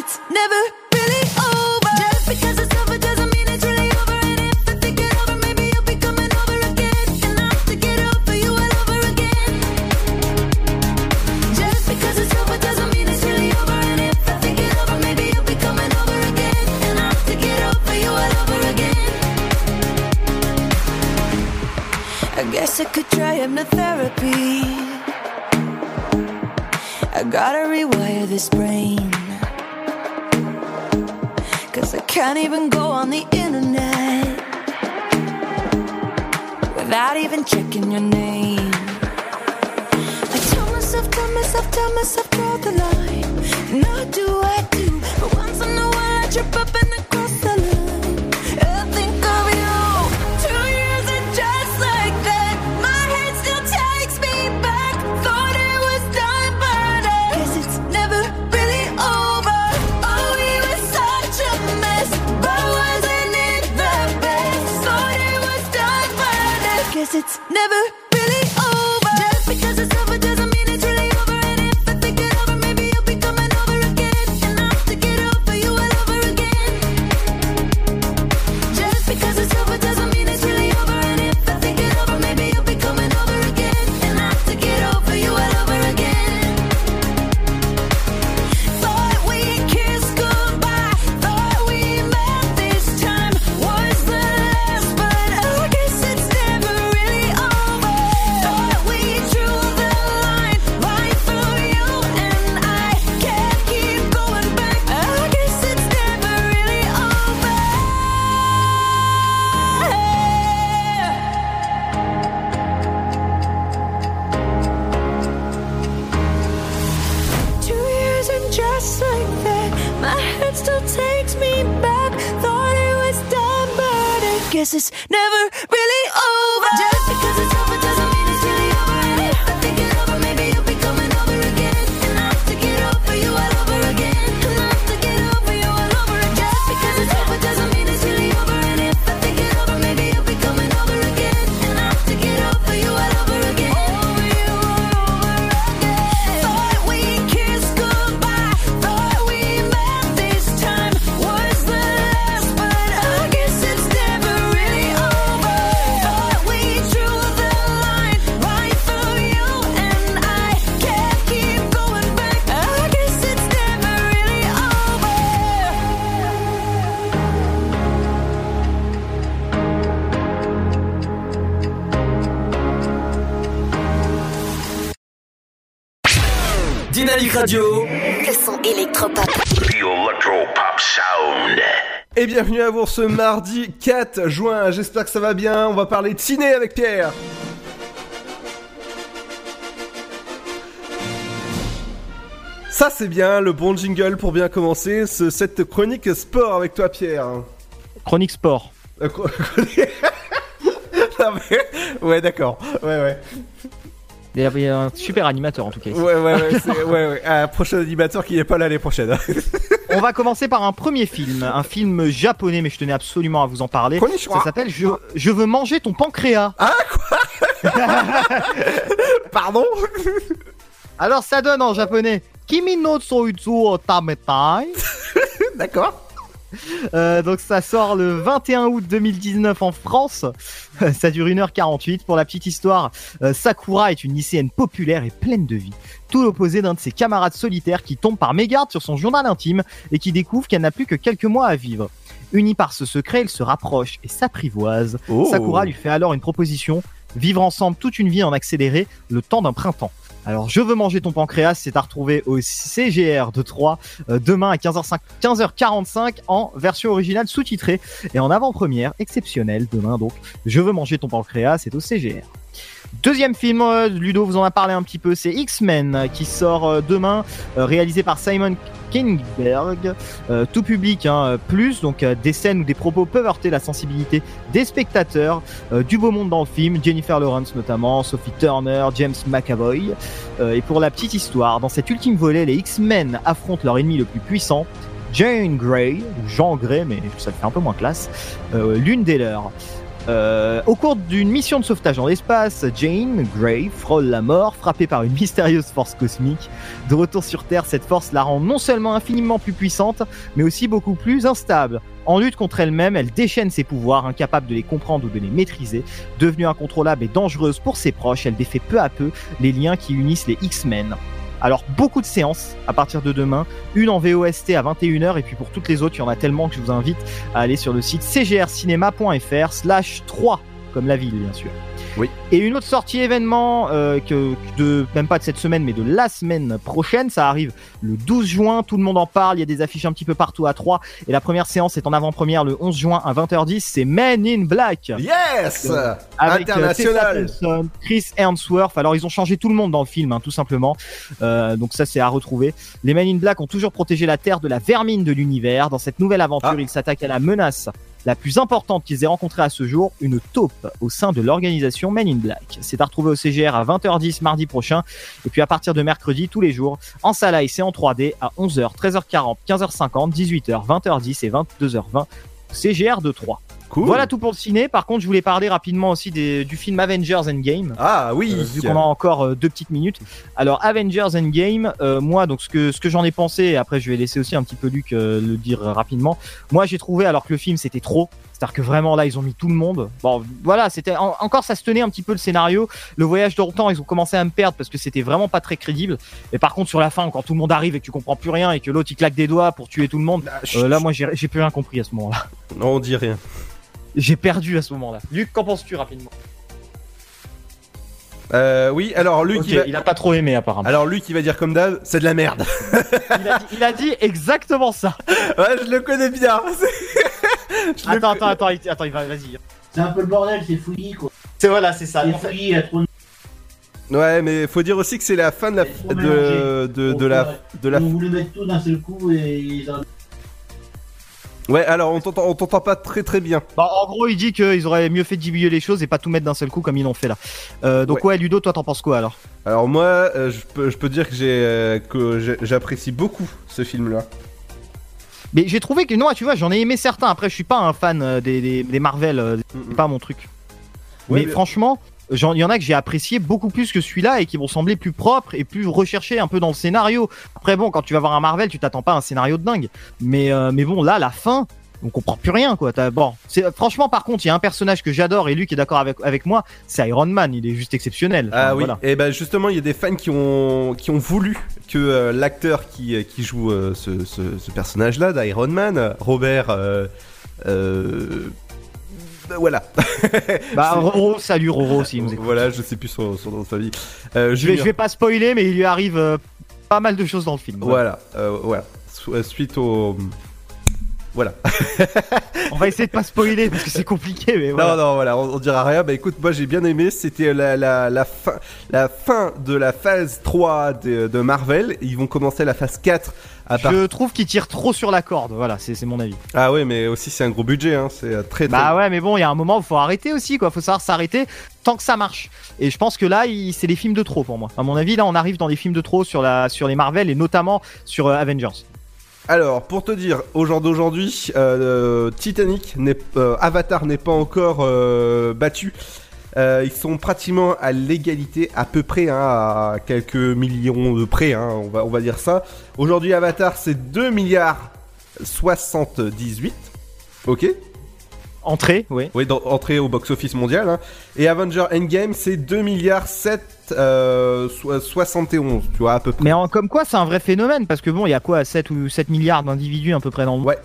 It's never really over. Just because it's over doesn't mean it's really over. And if I think it over, maybe you'll be coming over again. And I have to get over you all over again. Just because it's over doesn't mean it's really over. And if I think it over, maybe you'll be coming over again. And I have to get over you all over again. I guess I could try hypnotherapy. I gotta rewire this brain. Can't even go on the internet without even checking your name. I tell myself, tell myself, tell myself, draw the line. Now do I do? But once in a while I trip up ce mardi 4 juin. J'espère que ça va bien. On va parler de ciné avec Pierre. Ça c'est bien, le bon jingle pour bien commencer ce, cette chronique sport avec toi Pierre. Chronique sport. Euh, Cro- Non, mais- Ouais, d'accord. Ouais, ouais. Il y avait un super animateur en tout cas. ici. Ouais, ouais, ouais. c'est- ouais, ouais. Un prochain animateur qui n'est pas là l'année prochaine. On va commencer par un premier film, un film japonais, mais je tenais absolument à vous en parler. Konnichiwa. Ça s'appelle je, Je veux manger ton pancréas. Ah quoi Pardon Alors ça donne en japonais Kimi no soitsu o tametai. D'accord. Euh, donc ça sort le 21 août 2019 en France. ça dure 1h48. Pour la petite histoire, euh, Sakura est une lycéenne populaire et pleine de vie. Tout l'opposé d'un de ses camarades solitaires qui tombe par mégarde sur son journal intime et qui découvre qu'elle n'a plus que quelques mois à vivre. Unis par ce secret, ils se rapprochent et s'apprivoisent. Oh. Sakura lui fait alors une proposition vivre ensemble toute une vie en accéléré, le temps d'un printemps. Alors, je veux manger ton pancréas, c'est à retrouver au CGR de 3 demain à 15h05 15h45 en version originale sous-titrée et en avant-première exceptionnelle demain donc. Je veux manger ton pancréas, c'est au CGR. Deuxième film, euh, Ludo vous en a parlé un petit peu, c'est X-Men euh, qui sort euh, demain, réalisé par Simon Kingberg, tout public hein, plus, donc des scènes où des propos peuvent heurter la sensibilité des spectateurs, du beau monde dans le film, Jennifer Lawrence notamment, Sophie Turner, James McAvoy. Et pour la petite histoire, dans cet ultime volet, les X-Men affrontent leur ennemi le plus puissant, Jane Grey, ou Jean Grey, mais ça fait un peu moins classe, l'une des leurs. Euh, au cours d'une mission de sauvetage dans l'espace, Jane Grey frôle la mort, frappée par une mystérieuse force cosmique. De retour sur Terre, cette force la rend non seulement infiniment plus puissante, mais aussi beaucoup plus instable. En lutte contre elle-même, elle déchaîne ses pouvoirs, incapable de les comprendre ou de les maîtriser. Devenue incontrôlable et dangereuse pour ses proches, elle défait peu à peu les liens qui unissent les X-Men. Alors beaucoup de séances à partir de demain, une en VOST à 21h et puis pour toutes les autres, il y en a tellement que je vous invite à aller sur le site cgrcinema.fr slash 3 comme la ville bien sûr. Oui. Et une autre sortie événement euh, que, de même pas de cette semaine mais de la semaine prochaine, ça arrive le 12 juin, tout le monde en parle, il y a des affiches un petit peu partout à 3 et la première séance est en avant-première le 11 juin à 20h10, c'est Men in Black. Yes Euh, avec euh, International Thompson, Chris Hemsworth. Alors ils ont changé tout le monde dans le film, hein, tout simplement. Euh, donc ça c'est à retrouver. Les Men in Black ont toujours protégé la Terre de la vermine de l'univers. Dans cette nouvelle aventure, Ah. ils s'attaquent à la menace la plus importante qu'ils aient rencontrée à ce jour, une taupe au sein de l'organisation Men in Black. C'est à retrouver au CGR à 20h10 mardi prochain et puis à partir de mercredi tous les jours en salle IC en 3D à 11h, 13h40, 15h50, 18h, 20h10 et 22h20 CGR de 3. Cool. Voilà tout pour le ciné. Par contre, je voulais parler rapidement aussi des- du film Avengers Endgame. Ah oui. Euh, vu qu'on a encore euh, deux petites minutes. Alors Avengers Endgame, euh, moi donc ce que ce que j'en ai pensé, et après je vais laisser aussi un petit peu Luc le dire rapidement. Moi j'ai trouvé alors que le film c'était trop. C'est-à-dire que vraiment là ils ont mis tout le monde. Bon voilà c'était en- encore ça se tenait un petit peu le scénario. Le voyage dans le temps ils ont commencé à me perdre parce que c'était vraiment pas très crédible. Et par contre sur la fin quand tout le monde arrive et que tu comprends plus rien et que l'autre il claque des doigts pour tuer tout le monde, euh, là moi j'ai j'ai plus rien compris à ce moment-là. Non, on dit rien. J'ai perdu à ce moment-là. Luc qu'en penses-tu rapidement? Euh, oui, alors Luc, il, va... il a pas trop aimé apparemment. alors Luc, il va dire comme d'hab, c'est de la merde. il, a dit, il a dit exactement ça. ouais, je le connais bien. Attends, attends, attends, il- attends, il va, vas-y. C'est un peu le bordel, c'est fouillis quoi. C'est voilà, c'est ça. C'est fouillis, il y a trop de Ouais, mais faut dire aussi que c'est la fin de la de, mélangé. de, de la de la. On voulait mettre tout d'un seul coup et Ouais, alors on t'entend on t'entend pas très très bien. Bah, en gros, il dit qu'ils auraient mieux fait de diminuer les choses et pas tout mettre d'un seul coup comme ils l'ont fait là. Euh, donc ouais. Ludo, toi t'en penses quoi alors? Alors moi, euh, je peux je peux dire que j'ai euh, que j'ai- j'apprécie beaucoup ce film-là. Mais j'ai trouvé que non, tu vois, j'en ai aimé certains. Après, je suis pas un fan euh, des, des, des Marvel, euh, c'est pas mon truc. Ouais, mais, mais- franchement, il y en a que j'ai apprécié beaucoup plus que celui-là et qui vont sembler plus propres et plus recherchés un peu dans le scénario. Après bon, quand tu vas voir un Marvel, tu t'attends pas à un scénario de dingue. Mais euh, mais bon, là, la fin. On comprend plus rien quoi. Bon, c'est franchement par contre, il y a un personnage que j'adore et Luc est d'accord avec avec moi, c'est Iron Man. Il est juste exceptionnel. Enfin, Ah oui, voilà. et ben justement, il y a des fans qui ont qui ont voulu que euh, l'acteur qui euh, qui joue euh, ce, ce, ce personnage-là d'Iron Man, Robert. Euh, voilà. Bah Roro, salut Roro si nous. Voilà, je sais plus son, son nom de famille. Euh, Je vais, je vais pas spoiler, mais il lui arrive euh, pas mal de choses dans le film. Voilà, euh, voilà. Euh, Suite au. Voilà. On va essayer de pas spoiler parce que c'est compliqué, mais voilà. Non, non, voilà, on, on dira rien. Bah écoute, moi j'ai bien aimé. C'était la, la, la, fin, la fin de la phase 3 de, de Marvel. Ils vont commencer la phase 4 à part- Je trouve qu'il tire trop sur la corde, voilà, c'est mon avis. Ah ouais, mais aussi c'est un gros budget. Hein. C'est euh, très, très. Bah ouais, mais bon, il y a un moment où faut arrêter aussi, quoi. Faut savoir s'arrêter tant que ça marche. Et je pense que là, c'est des films de trop pour moi. À mon avis, là, on arrive dans des films de trop sur la, sur les Marvel et notamment sur euh, Avengers. Alors, pour te dire, au jour d'aujourd'hui, euh, Titanic, n'est- euh, Avatar n'est pas encore euh, battu. Euh, ils sont pratiquement à l'égalité, à peu près, hein, à quelques millions de près, hein, on, va, on va dire ça. Aujourd'hui, Avatar, c'est 2 milliards 78. Ok Entrée, oui. Oui, dans- entrée au box-office mondial. hein. Et Avenger Endgame, c'est 2 milliards 7, euh, so- 71, tu vois, à peu près. Mais en- comme quoi, c'est un vrai phénomène parce que bon, il y a quoi 7 ou 7 milliards d'individus à peu près dans le monde. Ouais.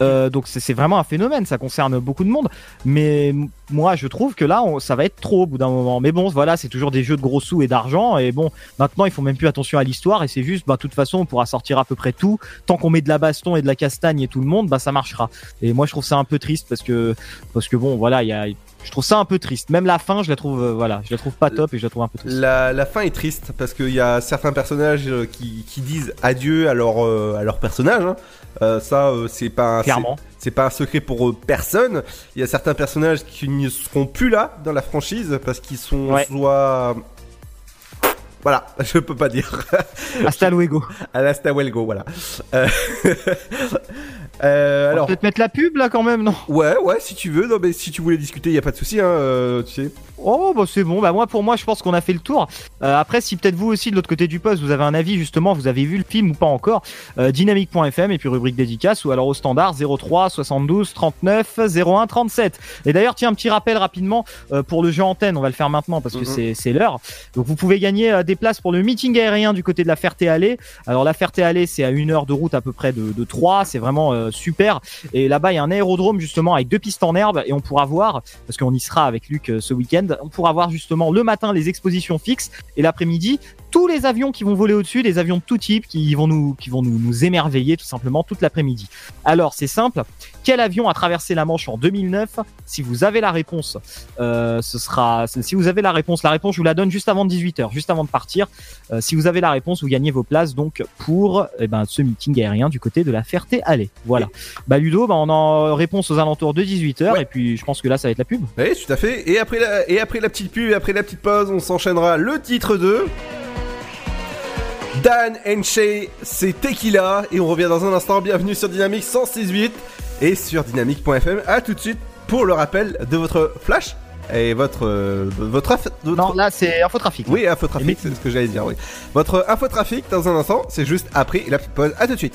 Euh, donc c'est vraiment un phénomène, ça concerne beaucoup de monde. Mais moi, je trouve que là, on- ça va être trop au bout d'un moment. Mais bon, voilà, c'est toujours des jeux de gros sous et d'argent. Et bon, maintenant, ils font même plus attention à l'histoire. Et c'est juste, bah, de toute façon, on pourra sortir à peu près tout. Tant qu'on met de la baston et de la castagne et tout le monde, bah, ça marchera. Et moi, je trouve ça un peu triste parce que, parce que bon, voilà, il y a, je trouve ça un peu triste. Même la fin, je la trouve, euh, voilà, je la trouve pas top et je la trouve un peu triste. La, la fin est triste parce qu'il y a certains personnages euh, qui, qui disent adieu à leur, euh, à leur personnage. hein. Euh, ça, euh, c'est pas Clairement. c'est- pas un secret pour euh, personne. Il y a certains personnages qui ne seront plus là dans la franchise parce qu'ils sont Ouais. soit. Voilà, je peux pas dire. Hasta luego. Hasta luego, voilà. Euh, euh, alors. peut-être mettre la pub là quand même, non? Ouais, ouais, si tu veux. Non, mais si tu voulais discuter, il y a pas de souci, hein, euh, tu sais. Oh bah c'est bon, bah moi pour moi je pense qu'on a fait le tour. Euh, après si peut-être vous aussi de l'autre côté du poste vous avez un avis justement, vous avez vu le film ou pas encore, dynamique.fm et puis rubrique dédicace ou alors au standard 03 72 39 01 37. Et d'ailleurs tiens un petit rappel rapidement pour le jeu antenne, on va le faire maintenant parce que Mhm. c'est c'est l'heure. Donc vous pouvez gagner des places pour le meeting aérien du côté de la Ferté-Alais. Alors la Ferté-Alais c'est à une heure de route à peu près de, de Troyes, c'est vraiment super. Et là-bas il y a un aérodrome justement avec deux pistes en herbe et on pourra voir, parce qu'on y sera avec Luc euh, ce week-end, on pourra voir justement le matin les expositions fixes et l'après-midi tous les avions qui vont voler au-dessus, des avions de tout type qui vont nous, qui vont nous, nous émerveiller tout simplement toute l'après-midi. Alors c'est simple, quel avion a traversé la Manche en 2009 Si vous avez la réponse, euh, ce sera. Si vous avez la réponse, la réponse je vous la donne juste avant 18h, juste avant de partir. Euh, si vous avez la réponse, vous gagnez vos places donc pour eh ben, ce meeting aérien du côté de la Ferté-Alais. Voilà. Bah Ludo, bah, on en réponse aux alentours de 18h et puis je pense que là ça va être la pub. Oui, tout à fait. Et après la, et après la petite pub, et après la petite pause, on s'enchaînera le titre 2. Dan and Shay, c'est Tequila. Et on revient dans un instant. Bienvenue sur Dynamique 106.8 et sur dynamique.fm. A tout de suite pour le rappel de votre flash et votre. euh, votre, votre- Non, là c'est infotrafic. Oui, infotrafic, c'est ce que j'allais dire, oui. Votre infotrafic dans un instant, c'est juste après la petite pause. A tout de suite.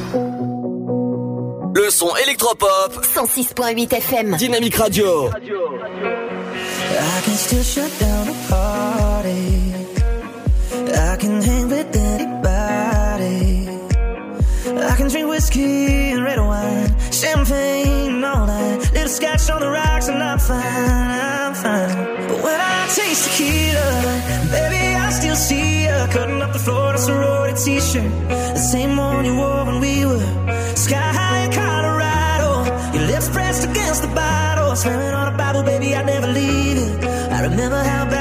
Le son électropop. 106.8 FM. Dynamique Radio. I can still shut down a party. can hang with anybody. I can drink whiskey and red wine, champagne all night. Little scotch on the rocks and I'm fine, I'm fine. But when I taste tequila, baby, I still see you cutting up the floor in a sorority t-shirt. The same one you wore when we were sky high lips pressed against the bottle, swearing on a Bible, baby, I'd never leave you. I remember how bad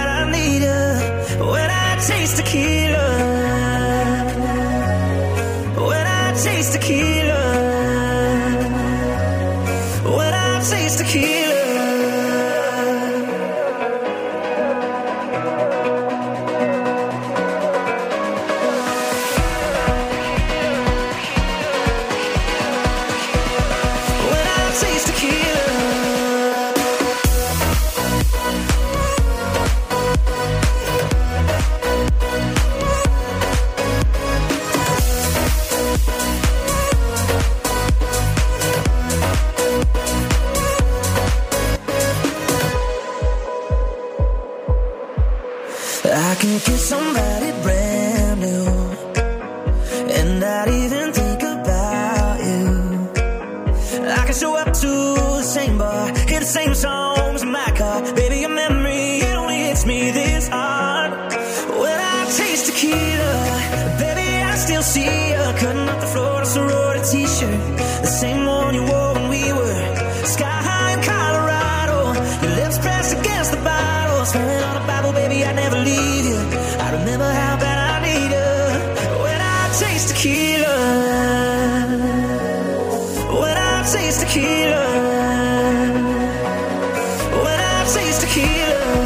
taste tequila. When I taste tequila.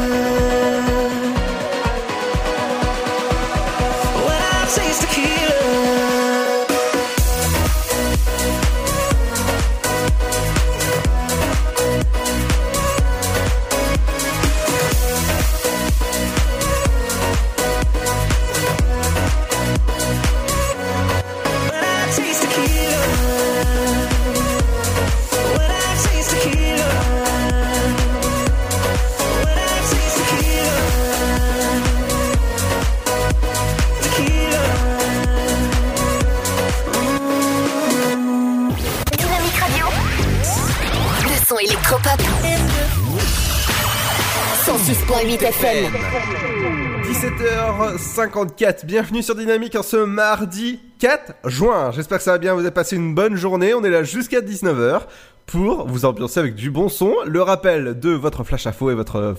17h54, bienvenue sur Dynamique en ce mardi 4 juin. J'espère que ça va bien, vous avez passé une bonne journée. On est là jusqu'à 19h pour vous ambiancer avec du bon son. Le rappel de votre flash info et votre... euh,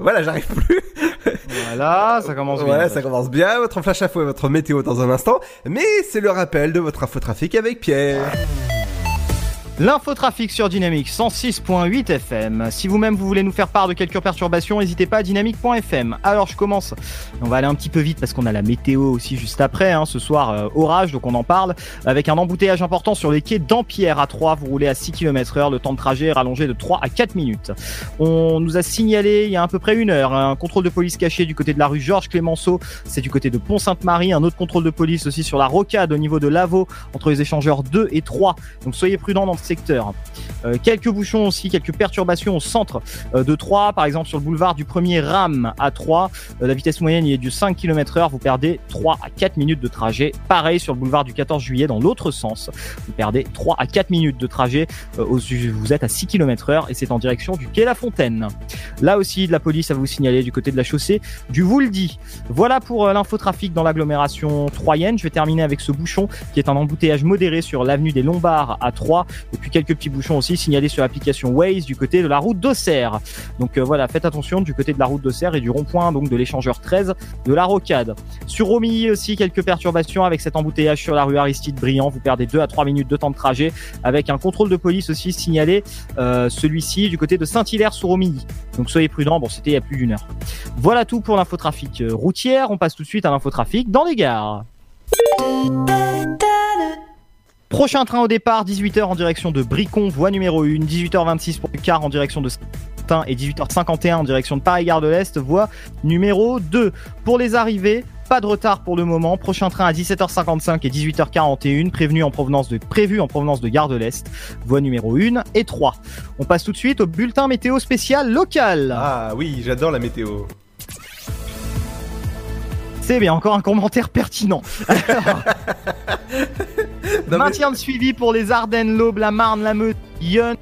Voilà, j'arrive plus. Voilà, ça commence bien. Ouais, ça commence bien. Votre flash info et votre météo dans un instant. Mais c'est le rappel de votre infotrafic avec Pierre. L'infotrafic sur Dynamique 106.8 FM. Si vous-même vous voulez nous faire part de quelques perturbations, n'hésitez pas à dynamique.fm. Alors je commence. On va aller un petit peu vite parce qu'on a la météo aussi juste après. hein. Ce soir, euh, orage, donc on en parle. Avec un embouteillage important sur les quais d'Ampierre à 3. Vous roulez à 6 km heure. Le temps de trajet est rallongé de 3 à 4 minutes. On nous a signalé il y a à peu près une heure un contrôle de police caché du côté de la rue Georges Clémenceau. C'est du côté de Pont-Sainte-Marie. Un autre contrôle de police aussi sur la rocade au niveau de Lavaux entre les échangeurs 2 et 3. Donc soyez prudents dans secteur. Euh, quelques bouchons aussi, quelques perturbations au centre euh, de 3, par exemple sur le boulevard du premier RAM à 3. Euh, la vitesse moyenne y est du 5 km heure, vous perdez 3 à 4 minutes de trajet. Pareil sur le boulevard du 14 juillet dans l'autre sens, vous perdez 3 à 4 minutes de trajet. Vous êtes à 6 km heure et c'est en direction du quai La Fontaine. Là aussi, de la police à vous signaler du côté de la chaussée du Vouldy. Voilà pour l'infotrafic dans l'agglomération troyenne. Je vais terminer avec ce bouchon qui est un embouteillage modéré sur l'avenue des Lombards à 3 et puis quelques petits bouchons aussi signalés sur l'application Waze du côté de la route d'Auxerre. Donc euh, voilà, faites attention du côté de la route d'Auxerre et du rond-point donc de l'échangeur 13 de la Rocade. Sur Romilly aussi quelques perturbations avec cet embouteillage sur la rue Aristide Briand. Vous perdez 2 à 3 minutes de temps de trajet avec un contrôle de police aussi signalé, euh, celui-ci du côté de Saint-Hilaire sur Romilly. Donc soyez prudents, bon c'était il y a plus d'une heure. Voilà tout pour l'infotrafic euh, routière. On passe tout de suite à l'infotrafic dans les gares. Prochain train au départ, 18h en direction de Bricon, voie numéro 1, 18h26 pour le car en direction de Saint et 18h51 en direction de Paris-Gare de l'Est, voie numéro 2. Pour les arrivées, pas de retard pour le moment. Prochain train à 17h55 et 18h41, prévenu en provenance de, prévu en provenance de Gare de l'Est, voie numéro 1 et 3. On passe tout de suite au bulletin météo spécial local. Ah oui, j'adore la météo. C'est bien, encore un commentaire pertinent. Alors, maintien de suivi pour les Ardennes, l'Aube, la Marne, la Meuse, Lyon.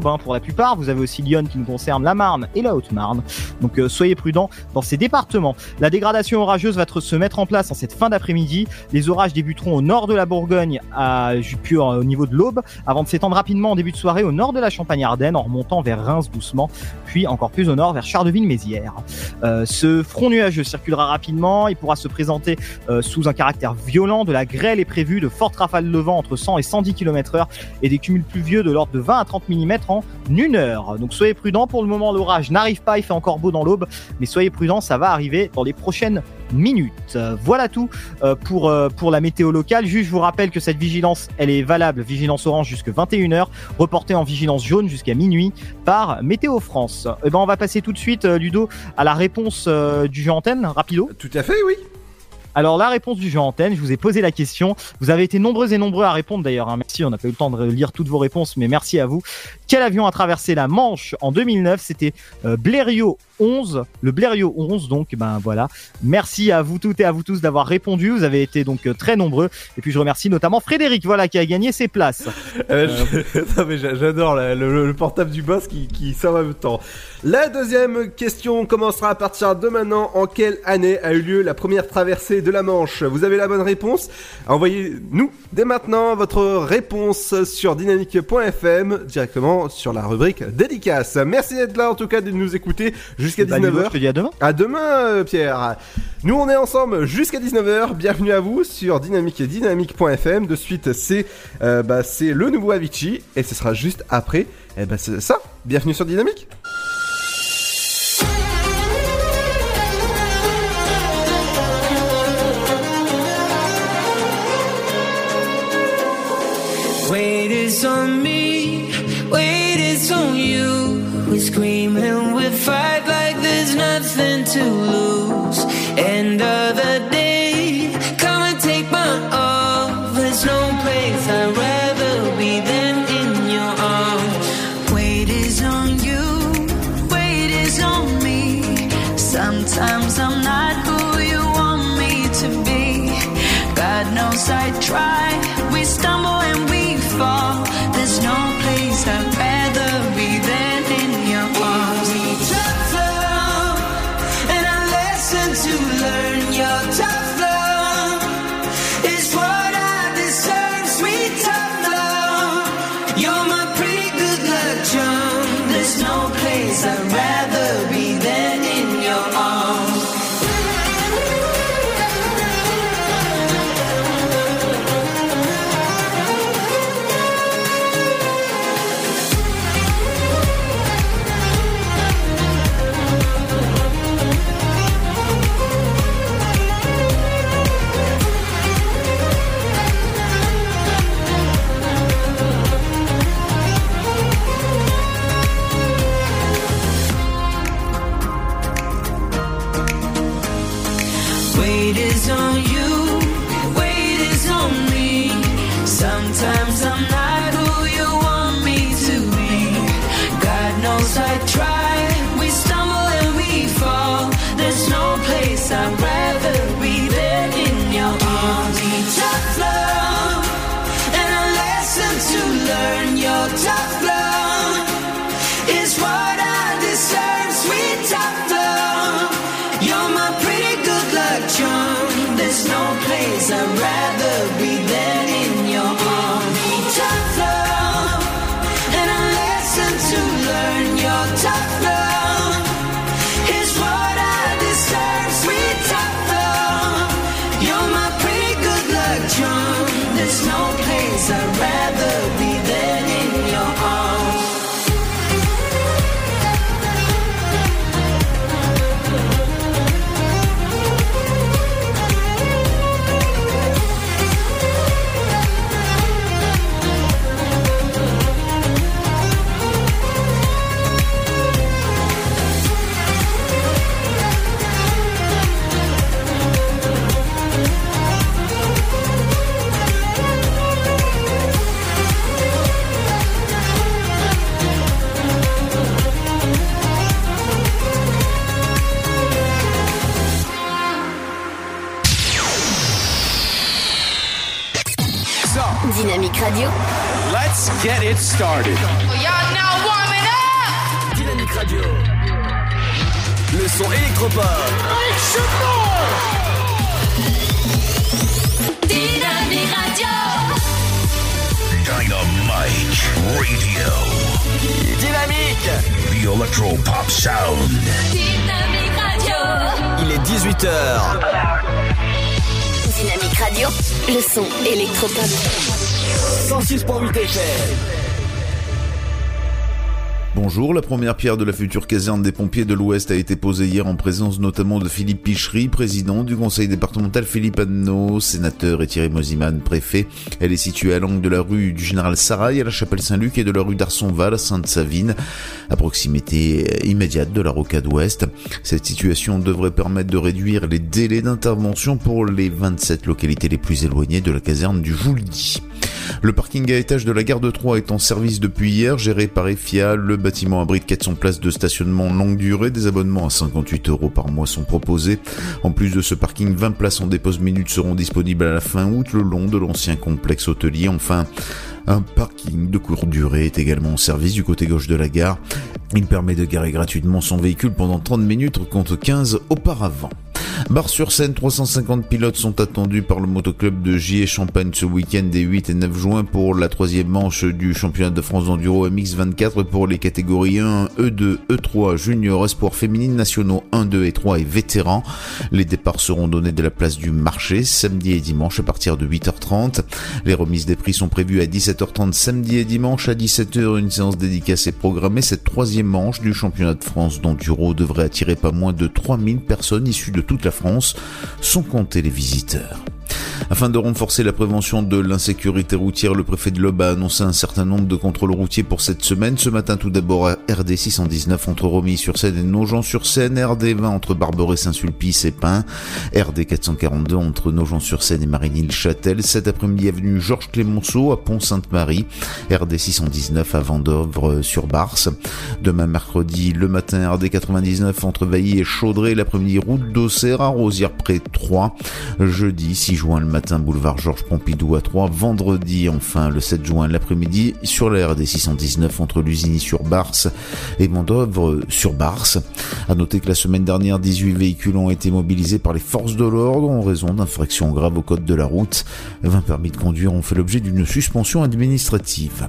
Pour la plupart, vous avez aussi Lyon qui nous concerne la Marne et la Haute-Marne. Donc euh, soyez prudents dans ces départements. La dégradation orageuse va se mettre en place en cette fin d'après-midi. Les orages débuteront au nord de la Bourgogne, euh, au niveau de l'Aube, avant de s'étendre rapidement en début de soirée au nord de la Champagne-Ardenne, en remontant vers Reims doucement, puis encore plus au nord vers Charleville-Mézières. Euh, ce front nuageux circulera rapidement, il pourra se présenter sous un caractère violent, de la grêle est prévue, de fortes rafales de vent entre 100 et 110 km heure et des cumuls pluvieux de l'ordre de 20 à 30 mm une heure. Donc soyez prudents, pour le moment l'orage n'arrive pas, il fait encore beau dans l'aube, mais soyez prudents, ça va arriver dans les prochaines minutes. Voilà tout euh, pour, euh, pour la météo locale. Juste, je vous rappelle que cette vigilance, elle est valable, vigilance orange jusqu'à 21h, reportée en vigilance jaune jusqu'à minuit par Météo France. Et ben, on va passer tout de suite, euh, Ludo, à la réponse du jeu antenne, rapido. Tout à fait, oui. Alors la réponse du jeu antenne, je vous ai posé la question. Vous avez été nombreux et nombreux à répondre d'ailleurs. hein. Merci, on n'a pas eu le temps de lire toutes vos réponses, mais merci à vous. Quel avion a traversé la Manche en 2009 C'était euh, Blériot 11, le Blériot 11. Donc ben voilà. Merci à vous toutes et à vous tous d'avoir répondu. Vous avez été donc euh, très nombreux. Et puis je remercie notamment Frédéric, voilà, qui a gagné ses places. Euh, j'adore le portable du boss qui, qui sort en même temps. La deuxième question commencera à partir de maintenant. En quelle année a eu lieu la première traversée de la Manche? Vous avez la bonne réponse Envoyez-nous dès maintenant votre réponse sur dynamique.fm directement sur la rubrique dédicace. Merci d'être là en tout cas de nous écouter jusqu'à Bah, Ludo, 19h. je te dis à demain. À demain, euh, Pierre. Nous, on est ensemble jusqu'à 19h. Bienvenue à vous sur Dynamique et Dynamique.fm. De suite, c'est euh, bah, c'est le nouveau Avicii et ce sera juste après. Et bah, c'est ça. Bienvenue sur Dynamique. Wait is on me, nothing to lose. End of La première pierre de la future caserne des pompiers de l'Ouest a été posée hier en présence notamment de Philippe Pichery, président du conseil départemental Philippe Anneau, sénateur et Thierry Mosiman, préfet. Elle est située à l'angle de la rue du Général Sarail à la chapelle Saint-Luc et de la rue d'Arsonval à Sainte-Savine, à proximité immédiate de la rocade ouest. Cette situation devrait permettre de réduire les délais d'intervention pour les 27 localités les plus éloignées de la caserne du Jouldy. Le parking à étage de la gare de Troyes est en service depuis hier, géré par EFIA. Le bâtiment abrite 400 places de stationnement longue durée. Des abonnements à 58 euros par mois sont proposés. En plus de ce parking, 20 places en dépose minutes seront disponibles à la fin août le long de l'ancien complexe hôtelier. Enfin, un parking de courte durée est également en service du côté gauche de la gare. Il permet de garer gratuitement son véhicule pendant 30 minutes contre 15 auparavant. Bar-sur-Seine, 350 pilotes sont attendus par le motoclub de J Champagne ce week-end des 8 et 9 juin pour la troisième manche du championnat de France d'enduro MX24 pour les catégories 1, E2, E3, junior, espoir féminine, nationaux 1, 2 et 3 et vétérans. Les départs seront donnés de la place du marché samedi et dimanche à partir de 8h30. Les remises des prix sont prévues à 17h30 samedi et dimanche à 17h. Une séance dédicace est programmée. Cette troisième manche du championnat de France d'enduro devrait attirer pas moins de 3000 personnes issues de la France, sans compter les visiteurs. Afin de renforcer la prévention de l'insécurité routière, le préfet de l'Aube a annoncé un certain nombre de contrôles routiers pour cette semaine. Ce matin, tout d'abord, RD 619 entre Romilly-sur-Seine et Nogent-sur-Seine, RD 20 entre Barberey, Saint-Sulpice et Pin, RD 442 entre Nogent-sur-Seine et Marigny-le-Châtel, cet après-midi avenue Georges Clémenceau à Pont-Sainte-Marie, RD 619 à Vendôvre-sur-Barse. Demain mercredi, le matin, RD 99 entre Vailly et Chaudray, l'après-midi route d'Auxerre Rosière-près 3, jeudi 6 juin le matin, boulevard Georges Pompidou à 3. Vendredi, enfin, le 7 juin, l'après-midi, sur la RD 619 entre Lusigny-sur-Barse et Mondovre-sur-Barse. À noter que la semaine dernière, 18 véhicules ont été mobilisés par les forces de l'ordre en raison d'infractions graves au code de la route. 20 permis de conduire ont fait l'objet d'une suspension administrative.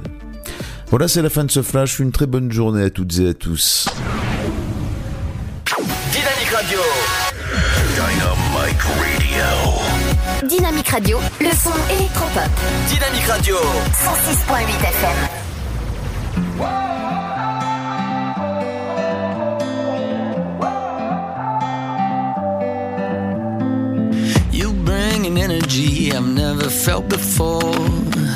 Voilà, c'est la fin de ce flash. Une très bonne journée à toutes et à tous. Dynamique Radio. Dynamite Radio. Dynamique Radio. Le son électropop. Dynamique Radio. 106.8 FM. You bring an energy I've never felt before.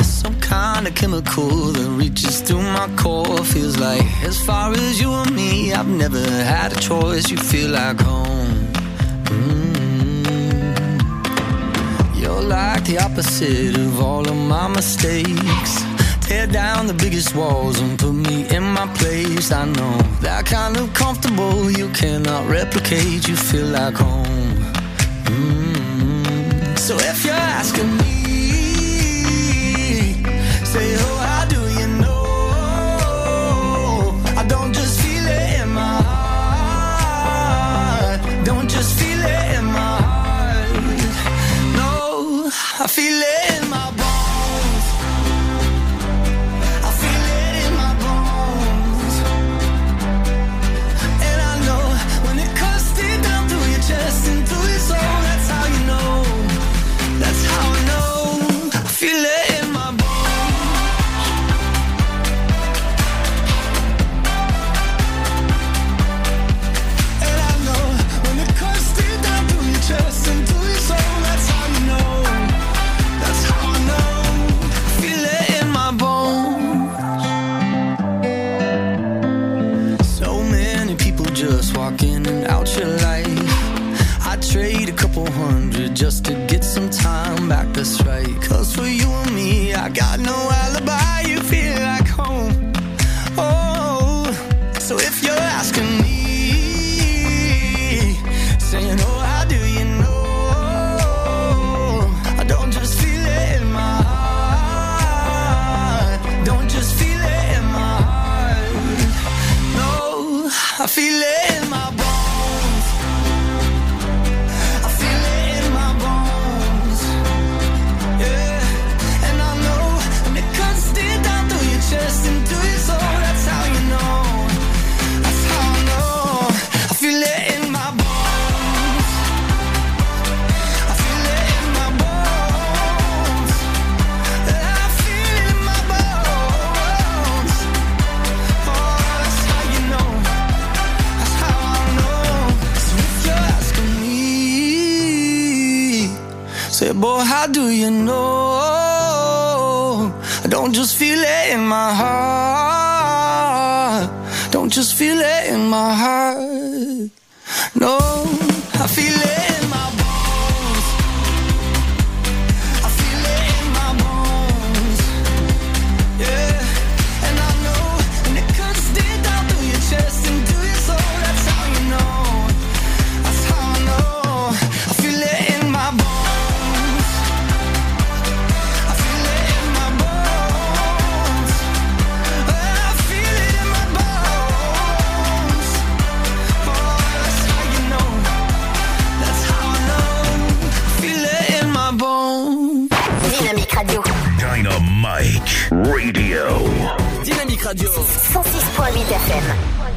Some kind of chemical that reaches through my core. Feels like as far as you and me, I've never had a choice. You feel like home. Mm. You're like the opposite of all of my mistakes. Tear down the biggest walls and put me in my place. I know that kind of comfortable you cannot replicate. You feel like home. Mm. So if you're asking me, I feel time back. That's right. 106.8 FM.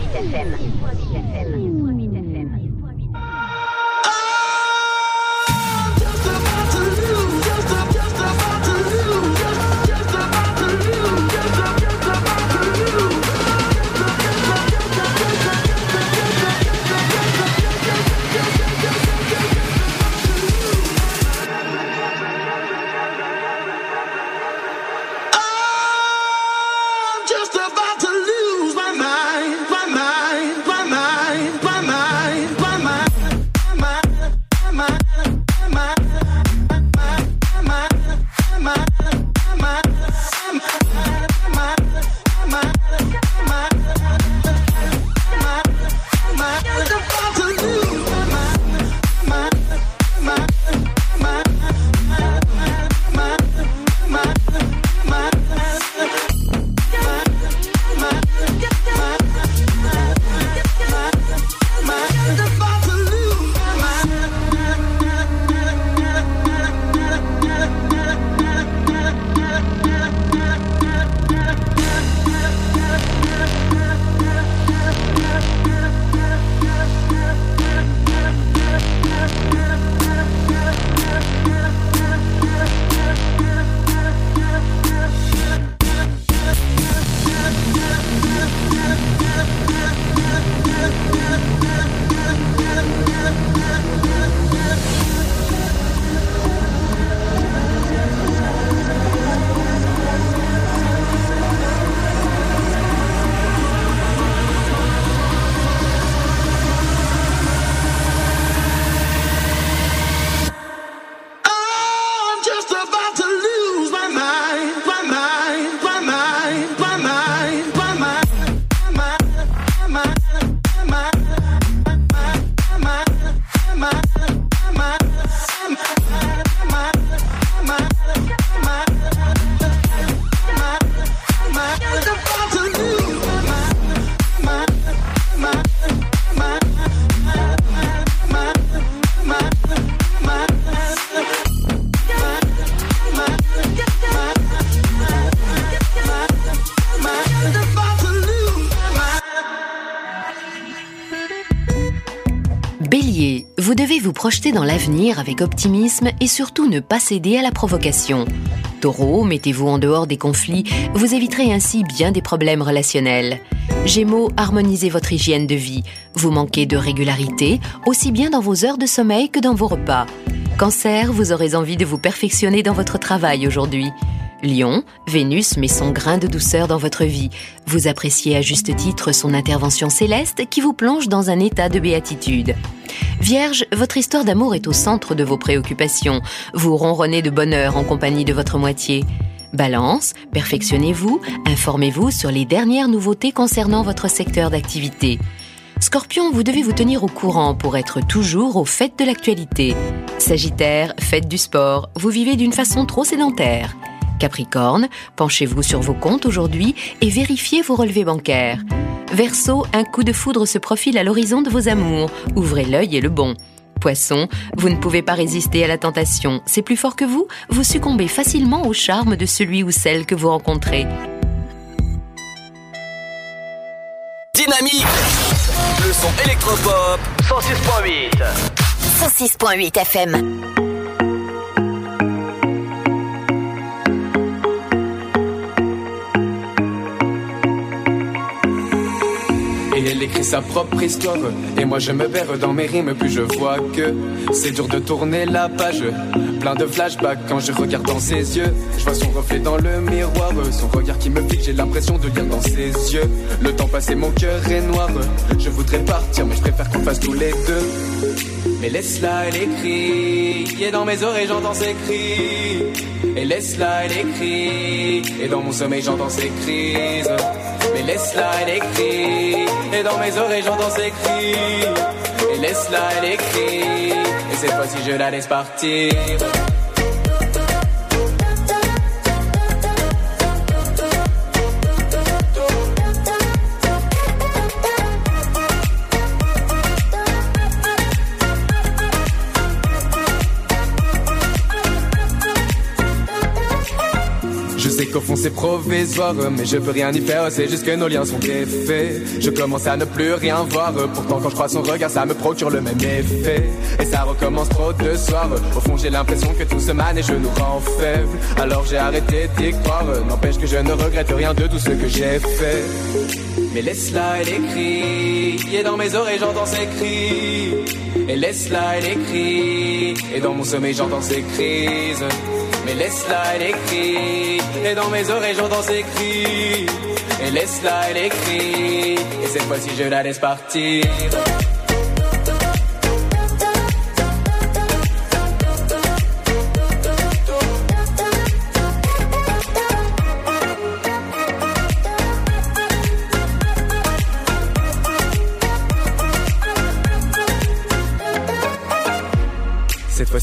Vous projeter dans l'avenir avec optimisme et surtout ne pas céder à la provocation. Taureau, mettez-vous en dehors des conflits, vous éviterez ainsi bien des problèmes relationnels. Gémeaux, harmonisez votre hygiène de vie. Vous manquez de régularité, aussi bien dans vos heures de sommeil que dans vos repas. Cancer, vous aurez envie de vous perfectionner dans votre travail aujourd'hui. Lion, Vénus met son grain de douceur dans votre vie. Vous appréciez à juste titre son intervention céleste qui vous plonge dans un état de béatitude. Vierge, votre histoire d'amour est au centre de vos préoccupations. Vous ronronnez de bonheur en compagnie de votre moitié. Balance, perfectionnez-vous, informez-vous sur les dernières nouveautés concernant votre secteur d'activité. Scorpion, vous devez vous tenir au courant pour être toujours au fait de l'actualité. Sagittaire, faites du sport, vous vivez d'une façon trop sédentaire. Capricorne, penchez-vous sur vos comptes aujourd'hui et vérifiez vos relevés bancaires. Verseau, un coup de foudre se profile à l'horizon de vos amours. Ouvrez l'œil et le bon. Poisson, vous ne pouvez pas résister à la tentation. C'est plus fort que vous, vous succombez facilement au charme de celui ou celle que vous rencontrez. Dynamique Le son électropop 106.8 106.8 FM. Elle écrit sa propre histoire. Et moi je me perds dans mes rimes. Puis je vois que c'est dur de tourner la page. Plein de flashbacks quand je regarde dans ses yeux. Je vois son reflet dans le miroir. Son regard qui me fixe J'ai l'impression de lire dans ses yeux. Le temps passé mon cœur est noir. Je voudrais partir mais je préfère qu'on fasse tous les deux. Mais laisse-la, elle écrit, et dans mes oreilles j'entends ses cris. Et laisse-la, elle écrit, et dans mon sommeil j'entends ses crises. Mais laisse-la, elle écrit, et dans mes oreilles j'entends ses cris. Et laisse-la, elle écrit, et cette fois-ci je la laisse partir. Qu'au fond c'est provisoire, mais je peux rien y faire, c'est juste que nos liens sont défaits. Je commence à ne plus rien voir, pourtant quand je crois son regard, ça me procure le même effet. Et ça recommence trop de soirs, au fond j'ai l'impression que tout se je nous rend faibles. Alors j'ai arrêté d'y croire, n'empêche que je ne regrette rien de tout ce que j'ai fait. Mais laisse-la, elle écrit, et dans mes oreilles j'entends ses cris. Et laisse-la, elle écrit, et dans mon sommeil j'entends ses crises. Mais laisse-la, elle écrit, et dans mes oreilles j'entends ses cris. Et laisse-la, elle écrit, et cette fois-ci je la laisse partir.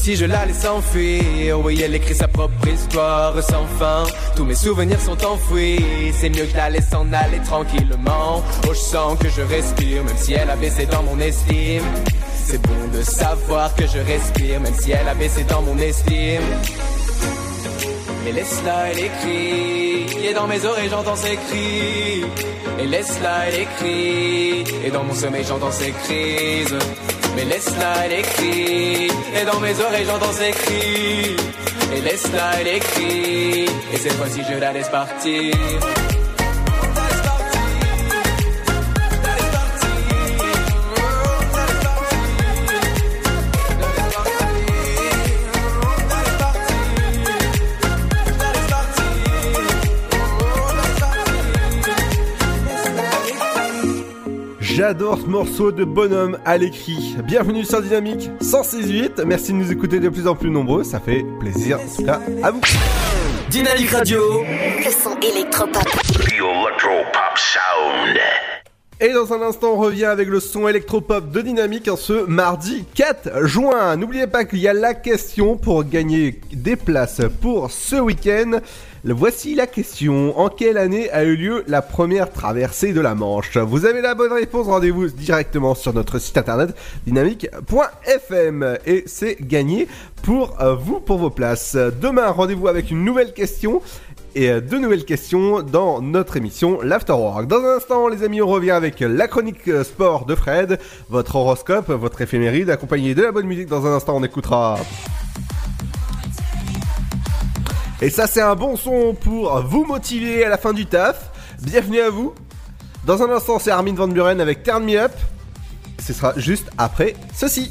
Fois-ci je la laisse s'enfuir Oui elle écrit sa propre histoire sans fin Tous mes souvenirs sont enfouis C'est mieux que la laisse s'en aller tranquillement Oh je sens que je respire Même si elle a baissé dans mon estime C'est bon de savoir que je respire Même si elle a baissé dans mon estime mais laisse-la, elle écrit, et dans mes oreilles j'entends ses cris. Et laisse-la, elle écrit, et dans mon sommeil j'entends ses crises. Mais laisse-la, elle et dans mes oreilles j'entends ses cris. Et laisse-la, elle et cette fois-ci je la laisse partir. J'adore ce morceau de bonhomme à l'écrit. Bienvenue sur Dynamique 168. Merci de nous écouter de plus en plus nombreux. Ça fait plaisir, en tout cas, à vous. Dynamique Radio. Le son électropop. The Electropop Sound. Et dans un instant, on revient avec le son électropop de Dynamique en ce mardi 4 juin. N'oubliez pas qu'il y a la question pour gagner des places pour ce week-end. Voici la question. En quelle année a eu lieu la première traversée de la Manche? Vous avez la bonne réponse, rendez-vous directement sur notre site internet dynamique.fm et c'est gagné pour euh, vous, pour vos places. Demain, rendez-vous avec une nouvelle question et euh, deux nouvelles questions dans notre émission l'Afterwork. Dans un instant, les amis, on revient avec la chronique euh, sport de Fred, votre horoscope, votre éphéméride, accompagné de la bonne musique. Dans un instant, on écoutera. Et ça, c'est un bon son pour vous motiver à la fin du taf. Bienvenue à vous. Dans un instant, c'est Armin Van Buren avec Turn Me Up. Ce sera juste après ceci.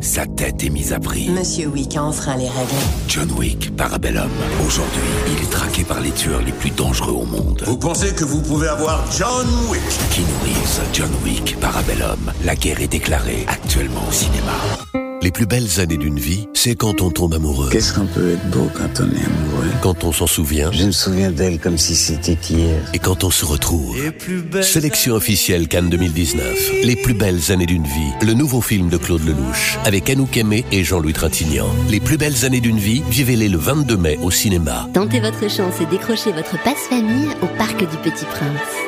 Sa tête est mise à prix. Monsieur Wick a enfreint les règles. John Wick, Parabellum. Aujourd'hui, il est traqué par les tueurs les plus dangereux au monde. Vous pensez que vous pouvez avoir John Wick? Keanu Reeves, John Wick, Parabellum? La guerre est déclarée actuellement au cinéma. Les plus belles années d'une vie, c'est quand on tombe amoureux. Qu'est-ce qu'on peut être beau quand on est amoureux? Quand on s'en souvient. Je me souviens d'elle comme si c'était hier. Et quand on se retrouve. Sélection officielle Cannes 2019. Les plus belles années d'une vie. Le nouveau film de Claude Lelouch. Avec Anouk Aimé et Jean-Louis Trintignant. Les plus belles années d'une vie, vivez-les le 22 mai au cinéma. Tentez votre chance et décrochez votre passe-famille au Parc du Petit Prince.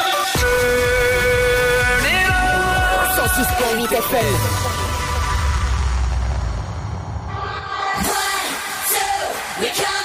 106.8 FM. We're coming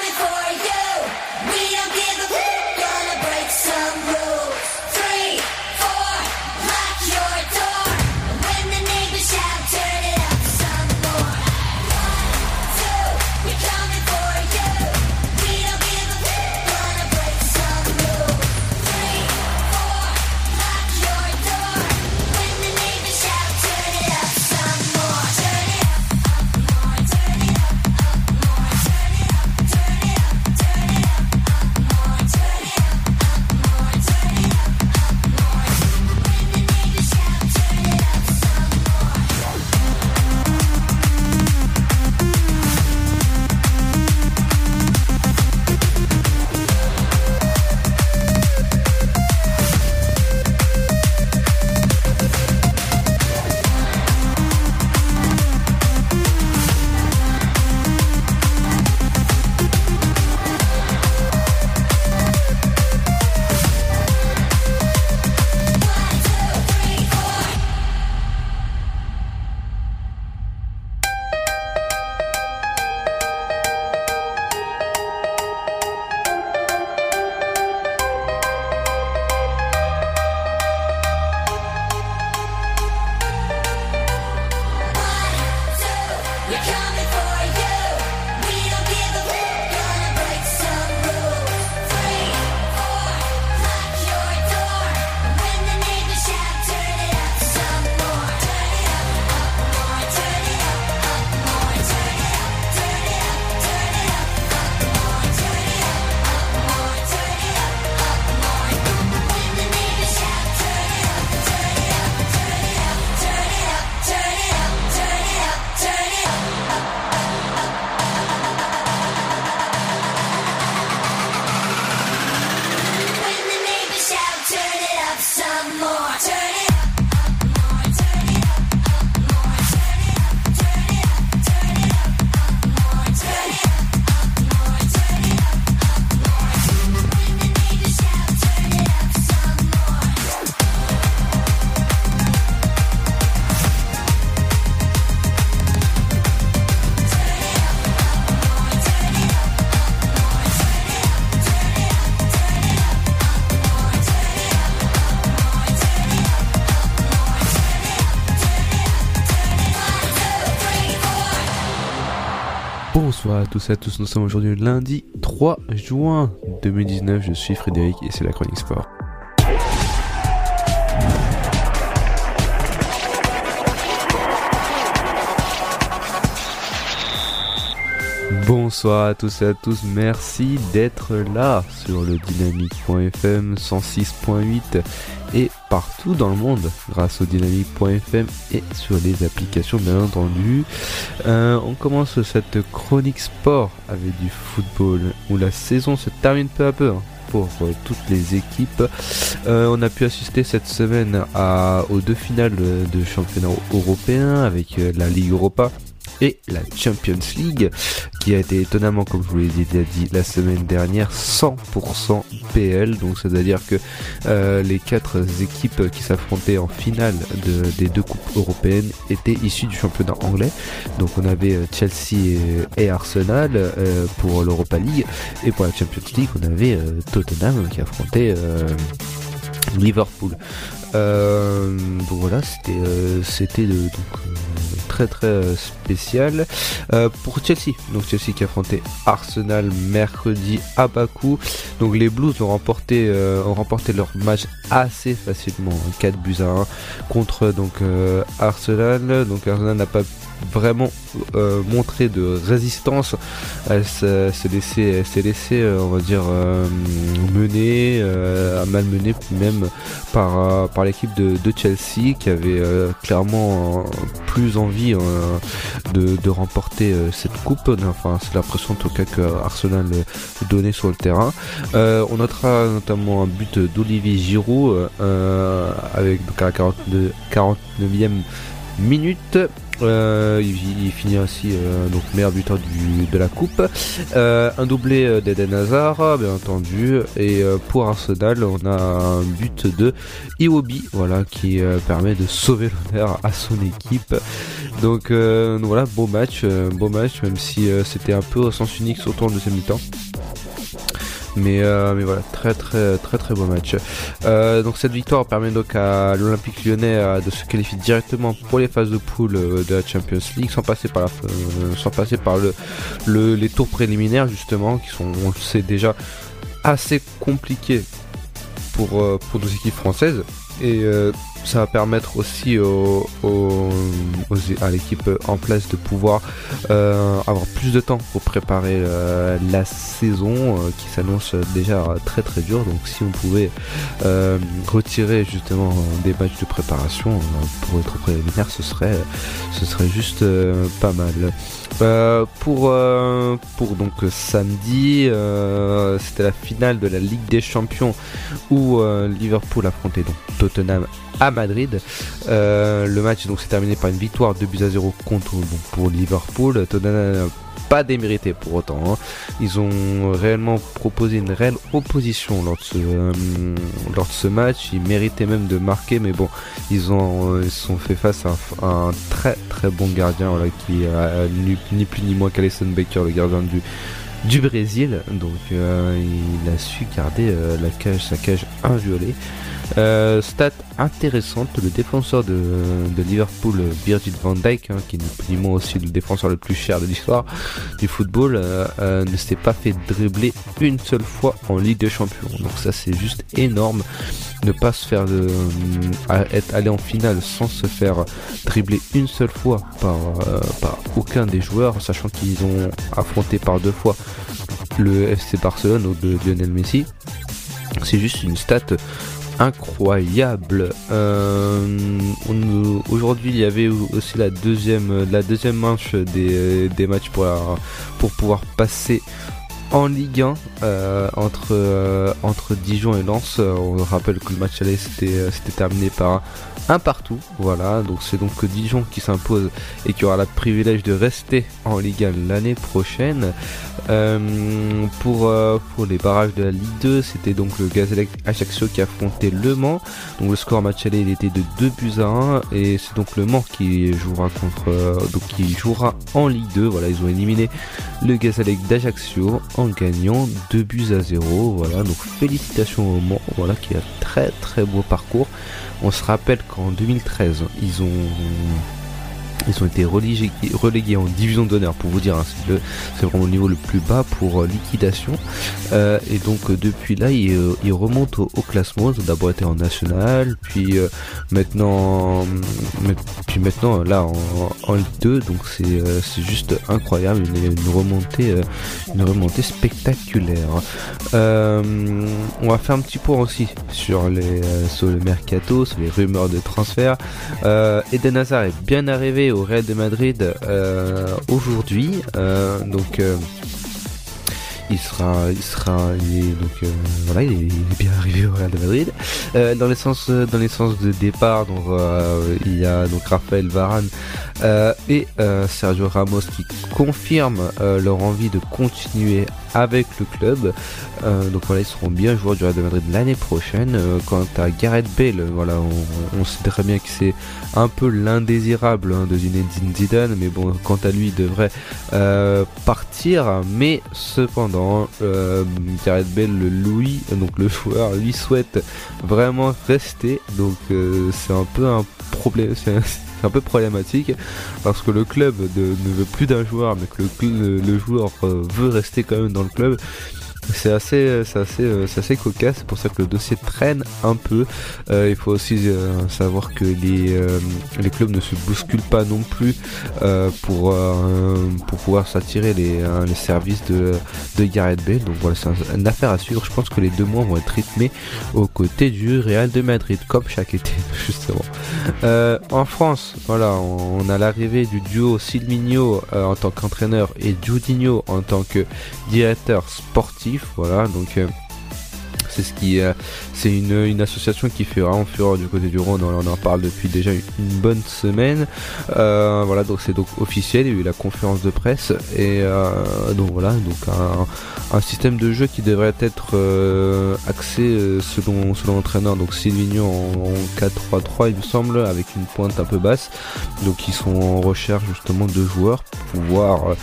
tous à tous, nous sommes aujourd'hui lundi 3 juin 2019, je suis Frédéric et c'est la chronique sport. Bonsoir à tous et à tous, merci d'être là sur le dynamique.fm 106.8 et partout dans le monde grâce au dynamique.fm et sur les applications bien entendu. Euh, on commence cette chronique sport avec du football où la saison se termine peu à peu. hein, pour euh, toutes les équipes. Euh, on a pu assister cette semaine aux deux finales de championnat européen avec la Ligue Europa et la Champions League qui a été étonnamment comme je vous l'ai déjà dit la semaine dernière 100% PL donc c'est à dire que euh, les quatre équipes qui s'affrontaient en finale de- des deux coupes européennes étaient issues du championnat anglais. Donc on avait euh, Chelsea et, et Arsenal euh, pour l'Europa League. Et pour la Champions League on avait euh, Tottenham qui affrontait euh, Liverpool. Euh, donc voilà, c'était euh, c'était euh, très très spécial pour Chelsea. Donc Chelsea qui affrontait Arsenal mercredi à Bakou. Donc les Blues ont remporté ont remporté leur match assez facilement, hein, 4 buts à 1 contre donc Arsenal. Donc Arsenal n'a pas vraiment euh, montré de résistance. Elle s'est laissée, on va dire, euh, mener, euh, malmenée même par, euh, par l'équipe de, Chelsea qui avait euh, clairement euh, plus envie de, de remporter cette coupe. Enfin, c'est l'impression en tout cas que Arsenal donnait sur le terrain. On notera notamment un but d'Olivier Giroud avec la 42, 49e minute. Euh, il, finit ainsi euh, donc meilleur buteur de la coupe. Euh, un doublé euh, d'Eden Hazard, bien entendu. Et pour Arsenal, on a un but de Iwobi, voilà, qui permet de sauver l'honneur à son équipe. Donc, voilà, beau match, beau match, même si c'était un peu au sens unique sur le tour de deuxième mi-temps. Mais, euh, mais voilà, très très très très beau match. Euh, donc cette victoire permet donc à l'Olympique lyonnais euh, de se qualifier directement pour les phases de poule de la Champions League sans passer par, sans passer par le, le- les tours préliminaires justement qui sont on le sait déjà assez compliqués pour, pour nos équipes françaises. Et ça va permettre aussi à l'équipe en place de pouvoir euh, avoir plus de temps pour préparer euh, la saison euh, qui s'annonce déjà très très dure. Donc si on pouvait retirer justement des matchs de préparation pour être préliminaire, ce serait, ce serait juste pas mal. Euh, pour, euh, pour donc samedi, euh, c'était la finale de la Ligue des Champions où Liverpool affrontait donc Tottenham à Madrid. Le match donc s'est terminé par une victoire 2 buts à 0 contre donc, pour Liverpool. Tottenham pas démérité pour autant. hein. Ils ont réellement proposé une réelle opposition lors de ce, euh, lors de ce match. Ils méritaient même de marquer, mais bon, ils ont euh, ils sont fait face à un, très très bon gardien voilà, qui a ni, plus ni moins qu'Alison Baker, le gardien du du Brésil, donc euh, il a su garder euh, la cage, sa cage inviolée. Euh, stat intéressante, le défenseur de, Liverpool, Virgil van Dijk, hein, qui est ni aussi le défenseur le plus cher de l'histoire du football, euh, euh, ne s'est pas fait dribbler une seule fois en Ligue des Champions. Donc ça c'est juste énorme, ne pas se faire à être allé en finale sans se faire dribbler une seule fois par, euh, par aucun des joueurs, sachant qu'ils ont affronté par deux fois le FC Barcelone ou de Lionel Messi. C'est juste une stat incroyable. Euh, Aujourd'hui, il y avait aussi la deuxième, la deuxième manche des, des matchs pour, pour pouvoir passer en Ligue 1 euh, entre, euh, entre Dijon et Lens. Euh, On rappelle que le match aller c'était terminé par un partout. Voilà, donc c'est donc Dijon qui s'impose et qui aura le privilège de rester en Ligue 1 l'année prochaine. Pour, les barrages de la Ligue 2, c'était donc le Gazelle Ajaccio qui affrontait Le Mans. Donc le score match aller il était de 2 buts à 1 et c'est donc Le Mans qui jouera contre donc qui jouera en Ligue 2. Voilà, ils ont éliminé le Gazelle d'Ajaccio en gagnant 2 buts à 0. Voilà, donc félicitations au Mans, voilà qui a très très beau parcours. On se rappelle qu'en 2013, ils ont Ils ont été relégués, en division d'honneur pour vous dire, hein, c'est vraiment le niveau le plus bas pour euh, liquidation. Euh, et donc euh, depuis là, ils, remontent au, classement. Ils ont d'abord été en national, puis maintenant, puis maintenant là en, en Ligue 2. Donc c'est juste incroyable, une, une remontée, une remontée spectaculaire. On va faire un petit point aussi sur les sur le mercato, sur les rumeurs de transfert. Eden Hazard est bien arrivé au Real de Madrid euh, aujourd'hui, euh, donc. euh, il sera, il sera, donc voilà, il est, bien arrivé au Real de Madrid. Dans les sens, dans les de départ, donc il y a donc Raphaël Varane euh, et euh, Sergio Ramos qui confirment euh, leur envie de continuer avec le club. Donc voilà, ils seront bien joueurs du Real de Madrid l'année prochaine. Quant à Gareth Bale, voilà, on, sait très bien que c'est un peu l'indésirable hein, de Zinedine Zidane, mais bon, quant à lui, il devrait partir. Mais cependant, Gareth Bale, le Louis, donc le joueur, lui souhaite vraiment rester. Donc c'est un peu un problème. c'est un- peu problématique parce que le club ne veut plus d'un joueur mais que le- le joueur euh, veut rester quand même dans le club c'est assez, c'est assez, euh, assez cocasse. C'est pour ça que le dossier traîne un peu. Euh, il faut aussi euh, savoir que les, euh, les clubs ne se bousculent pas non plus euh, pour, euh, pour pouvoir s'attirer les, euh, les services de, de Gareth Bale. Donc voilà, c'est un- une affaire à suivre. Je pense que les deux mois vont être rythmés aux côtés du Real de Madrid, comme chaque été, justement. Euh, en France, voilà, on, a l'arrivée du duo Silvino euh, en tant qu'entraîneur et Judinho en tant que directeur sportif. Voilà, donc euh, c'est ce qui, euh, c'est une, association qui fait vraiment fureur du côté du Rhône. On en parle depuis déjà une, bonne semaine. Euh, voilà, donc c'est donc officiel. Il y a eu la conférence de presse et donc voilà, donc un, système de jeu qui devrait être axé selon selon l'entraîneur. Donc Silvino en, en 4-3-3, il me semble, avec une pointe un peu basse. Donc ils sont en recherche justement de joueurs pour pouvoir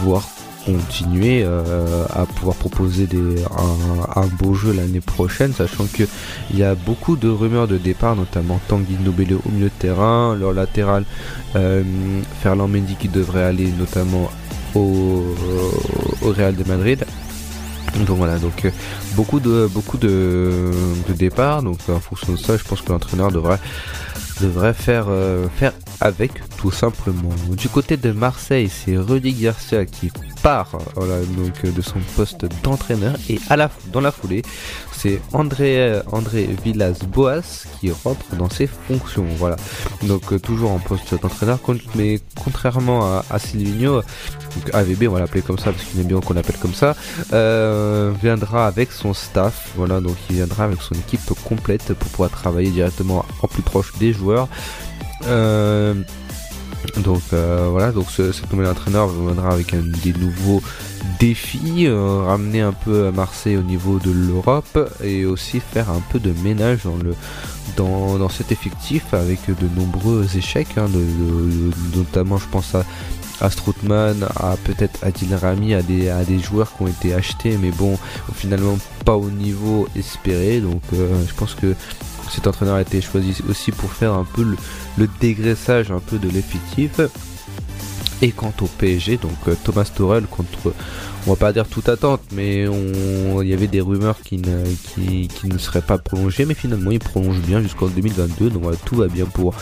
pouvoir continuer euh, à pouvoir proposer des, un, un beau jeu l'année prochaine, sachant que il y a beaucoup de rumeurs de départ, notamment Tanguy Nobele au milieu de terrain, leur latéral euh, Ferland Mendy qui devrait aller notamment au, au Real de Madrid. Donc voilà, donc euh, beaucoup de beaucoup de, de départs. Donc en fonction de ça, je pense que l'entraîneur devrait devrait faire euh, faire avec tout simplement. Du côté de Marseille, c'est Rudy Garcia qui part voilà, donc euh, de son poste d'entraîneur et à la dans la foulée, c'est André André Villas-Boas qui rentre dans ses fonctions. Voilà. Donc euh, toujours en poste d'entraîneur, mais contrairement à, à Silvino, donc AVB on va l'appeler comme ça parce qu'il aime bien qu'on l'appelle comme ça, euh, viendra avec son staff. Voilà, donc il viendra avec son équipe complète pour pouvoir travailler directement en plus proche des joueurs. Euh, donc euh, voilà, donc ce, cet nouvel entraîneur viendra avec un, des nouveaux défis, ramener un peu à Marseille au niveau de l'Europe et aussi faire un peu de ménage dans le dans, dans cet effectif avec de nombreux échecs, hein, notamment je pense à à Strootman, à peut-être Adil Rami, à des, à des joueurs qui ont été achetés, mais bon, finalement pas au niveau espéré. Donc euh, je pense que cet entraîneur a été choisi aussi pour faire un peu le dégraissage un peu de l'effectif. Et quant au PSG, donc euh, Thomas Torel contre, on va pas dire toute attente, mais il y avait des rumeurs qui ne, qui, ne seraient pas prolongées, mais finalement il prolonge bien jusqu'en 2022, donc voilà, tout va bien pour,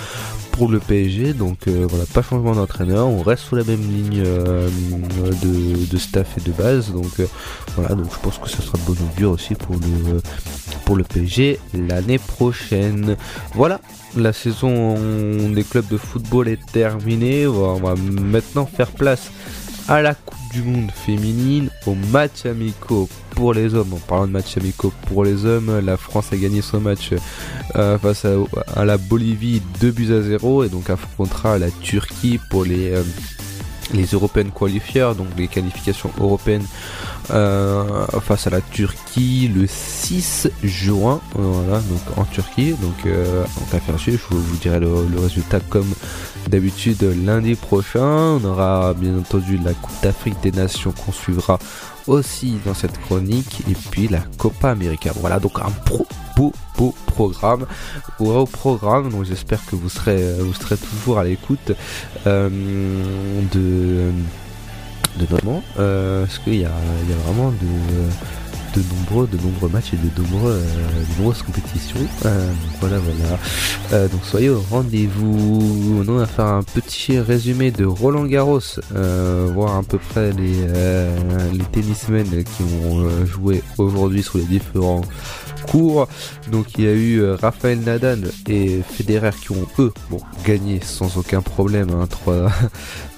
pour le PSG, donc euh, voilà, pas changement d'entraîneur, on reste sur la même ligne euh, de, de staff et de base, donc voilà, donc je pense que ça sera de bon augure aussi pour le, pour le PSG l'année prochaine. Voilà, la saison des clubs de football est terminée, on va, maintenant faire place à la Coupe du Monde féminine, aux matchs amicaux pour les hommes. En parlant de matchs amicaux pour les hommes, la France a gagné son match euh, face à, à la Bolivie 2 buts à 0 et donc affrontera la Turquie pour les, euh, les Européennes qualifiers, donc les qualifications européennes euh, face à la Turquie le 6 juin. Voilà, donc en Turquie. Donc, euh, donc affaire à suivre. Je vous, dirai le résultat comme d'habitude lundi prochain. On aura bien entendu la Coupe d'Afrique des Nations qu'on suivra aussi dans cette chronique et puis la Copa América. Voilà donc un pro, beau beau programme au programme donc j'espère que vous serez vous serez toujours à l'écoute euh, de de notamment euh, parce qu'il y a, y a vraiment de, de nombreux de nombreux matchs et de nombreux euh, de nombreuses compétitions. Euh, voilà voilà. Euh, donc soyez au rendez-vous. On va faire un petit résumé de Roland Garros euh, voir à peu près les euh, les tennismen qui ont euh, joué aujourd'hui sur les différents cours donc il y a eu euh, Raphaël Nadal et Federer qui ont eux bon gagné sans aucun problème hein, 3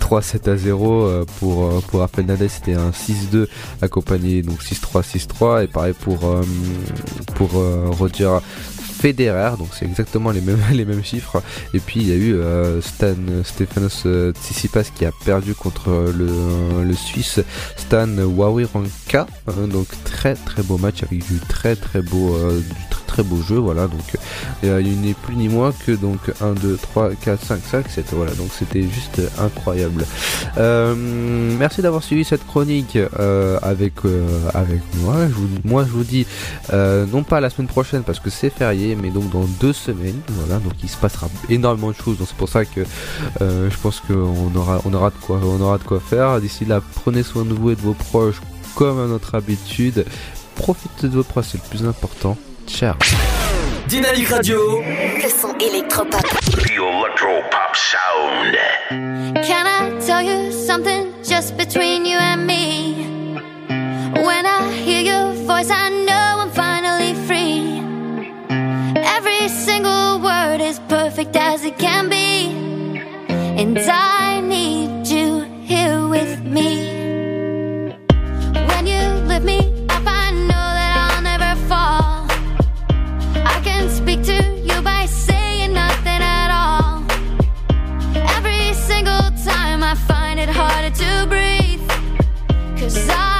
3-7 à 0 euh, pour, euh, pour Rafael Nadal. C'était un 6-2 accompagné donc 6-3 6-3 et pareil pour pour Roger Federer donc c'est exactement les mêmes chiffres. Et puis il y a eu euh, Stan Stefanos euh, qui a perdu contre euh, le, Suisse Stan Wawrinka. Hein, donc très très beau match avec du très très beau euh, très beau jeu voilà. Donc euh, il n'est plus ni moins que donc 1 2 3 4 5 5 7 voilà. Donc c'était juste incroyable. Euh, merci d'avoir suivi cette chronique euh, avec euh, moi. Moi je vous dis euh, non pas la semaine prochaine parce que c'est férié mais donc dans deux semaines voilà donc il se passera énormément de choses donc c'est pour ça que euh, je pense qu'on aura on aura de quoi on aura de quoi faire d'ici là prenez soin de vous et de vos proches comme à notre habitude profitez de vos proches c'est le plus important ciao Dynamique Radio. Le son électropop. Sound. Can I tell you something just between you and me? When I hear your voice, I know perfect as it can be. And I need you here with me. When you lift me up, I know that I'll never fall. I can speak to you by saying nothing at all. Every single time I find it harder to breathe. Cause I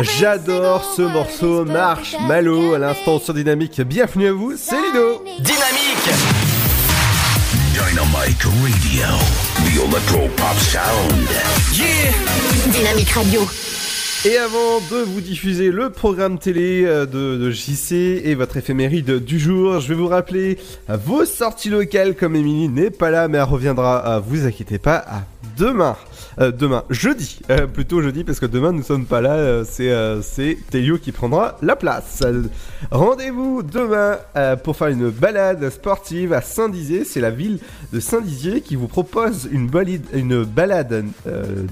J'adore ce morceau Marshmallow à l'instant sur Dynamique. Bienvenue à vous, c'est Ludo. Dynamique. Dynamique Radio. The electro pop sound. Yeah. Dynamique Radio. Et avant de vous diffuser le programme télé euh, de, de JC et votre éphéméride du jour, je vais vous rappeler vos sorties locales comme Émilie n'est pas là mais elle reviendra, euh, vous inquiétez pas, à demain. Euh, demain, jeudi, euh, plutôt jeudi parce que demain nous sommes pas là, euh, c'est c'est Télio qui prendra la place. Rendez-vous demain pour faire une balade sportive à Saint-Dizier, c'est la ville de Saint-Dizier qui vous propose une, une balade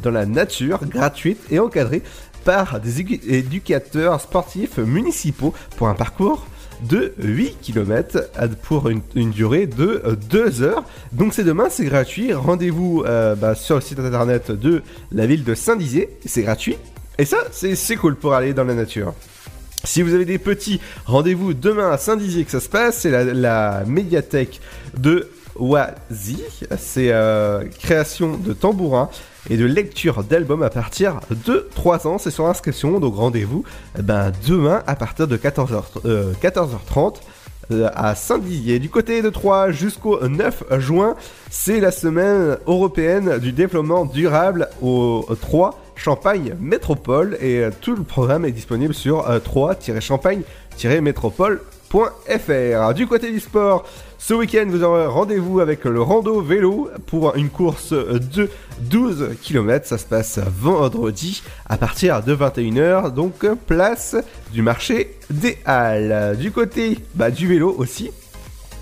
dans la nature gratuite et encadrée par des éducateurs sportifs municipaux pour un parcours de 8 km pour une, durée de 2 heures. Donc c'est demain, c'est gratuit. Rendez-vous euh, bah, sur le site internet de la ville de Saint-Dizier. C'est gratuit. Et ça, c'est cool pour aller dans la nature. Si vous avez des petits, rendez-vous demain à Saint-Dizier que ça se passe. C'est la, médiathèque de Oisy. C'est euh, création de tambourins et de lecture d'albums à partir de 3 ans. C'est sur inscription, donc rendez-vous eh ben, demain à partir de 14h, euh, 14h30 euh, à Saint-Dizier. Du côté de Troyes jusqu'au 9 juin, c'est la semaine européenne du développement durable au 3 Champagne Métropole et euh, tout le programme est disponible sur euh, 3-champagne-métropole.fr. Du côté du sport, ce week-end vous aurez rendez-vous avec le rando vélo pour une course de 12 km. Ça se passe vendredi à partir de 21h, donc place du marché des Halles. Du côté bah, du vélo aussi,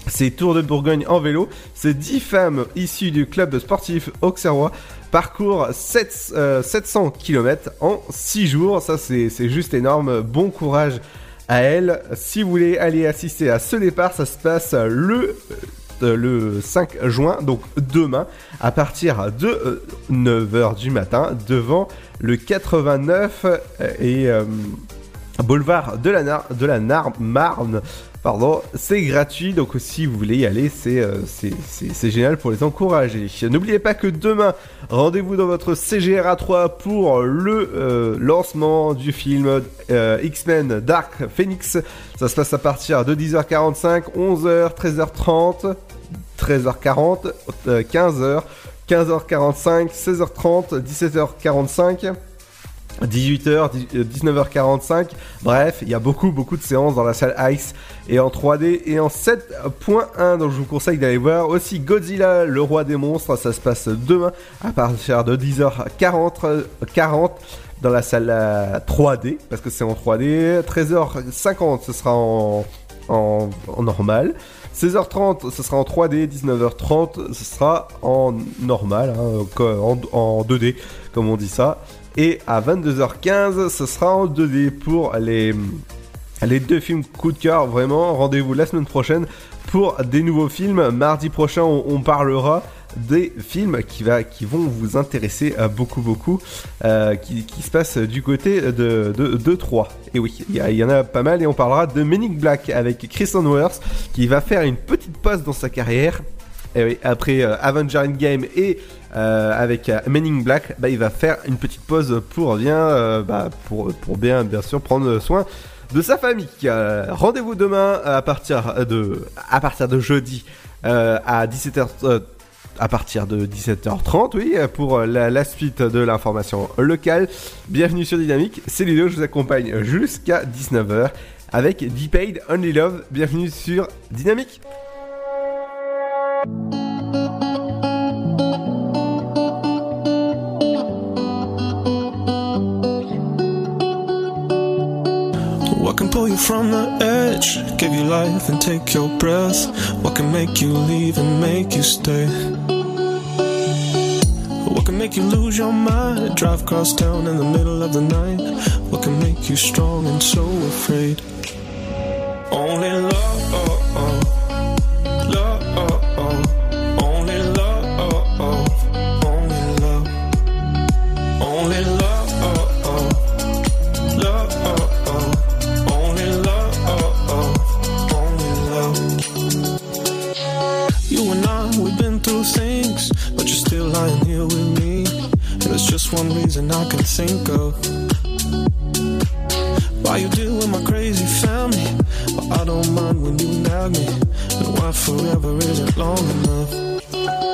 c'est Tour de Bourgogne en vélo. C'est 10 femmes issues du club sportif Auxerrois parcourent 7, euh, 700 km en 6 jours. Ça, c'est juste énorme. Bon courage à elles. Si vous voulez aller assister à ce départ, ça se passe le, euh, le 5 juin, donc demain, à partir de 9h du matin, devant le 89 euh, et euh, boulevard de la, Nar- de la Nar- Marne. Pardon, c'est gratuit, donc si vous voulez y aller, c'est euh, c'est- génial pour les encourager. N'oubliez pas que demain, rendez-vous dans votre CGRA 3 pour le euh, lancement du film euh, X-Men Dark Phoenix. Ça se passe à partir de 10h45, 11h, 13h30, 13h40, euh, 15h, 15h45, 16h30, 17h45. 18h, 19h45, bref, il y a beaucoup beaucoup de séances dans la salle Ice et en 3D et en 7.1 donc je vous conseille d'aller voir aussi Godzilla le roi des monstres, ça se passe demain à partir de 10h40 euh, 40 dans la salle euh, 3D parce que c'est en 3D, 13h50 ce sera en, en, normal. 16h30, ce sera en 3D, 19h30, ce sera en normal, hein, en 2D, comme on dit ça. Et à 22h15, ce sera en 2D pour les, les deux films coup de cœur. Vraiment, rendez-vous la semaine prochaine pour des nouveaux films. Mardi prochain, on, parlera des films qui, va, qui vont vous intéresser euh, beaucoup beaucoup, euh, qui, qui se passent du côté de, de, Troyes. Et oui, il y, en a pas mal et on parlera de Men in Black avec Chris Hemsworth qui va faire une petite pause dans sa carrière. Et oui, après euh, Avenger Endgame et euh, avec euh, Men in Black, bah, il va faire une petite pause pour bien, euh, bah, pour, pour bien, bien sûr, prendre soin de sa famille. Euh, Rendez-vous demain à partir de, à partir de jeudi à 17h. euh, à partir de 17h30, oui, pour la, la suite de l'information locale. Bienvenue sur Dynamique, c'est Ludo, je vous accompagne jusqu'à 19h avec D-Paid Only Love. Bienvenue sur Dynamique. What can pull you from the edge? Give you life and take your breath. What can make you leave and make you stay? What can make you lose your mind? Drive across town in the middle of the night. What can make you strong and so afraid? Only love, just one reason I can think of. Why you deal with my crazy family, but I don't mind when you nag me. And why forever isn't long enough.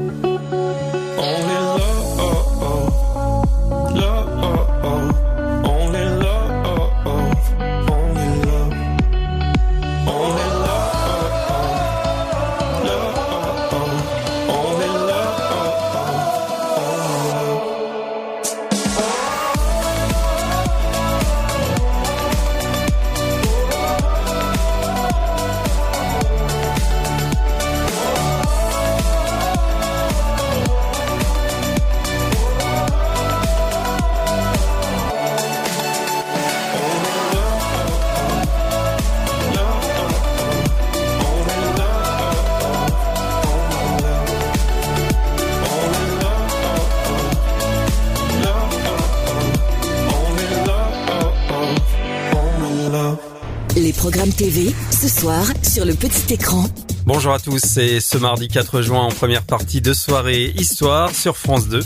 Ce soir, sur le petit écran. Bonjour à tous, c'est ce mardi 4 juin en première partie de soirée Histoire sur France 2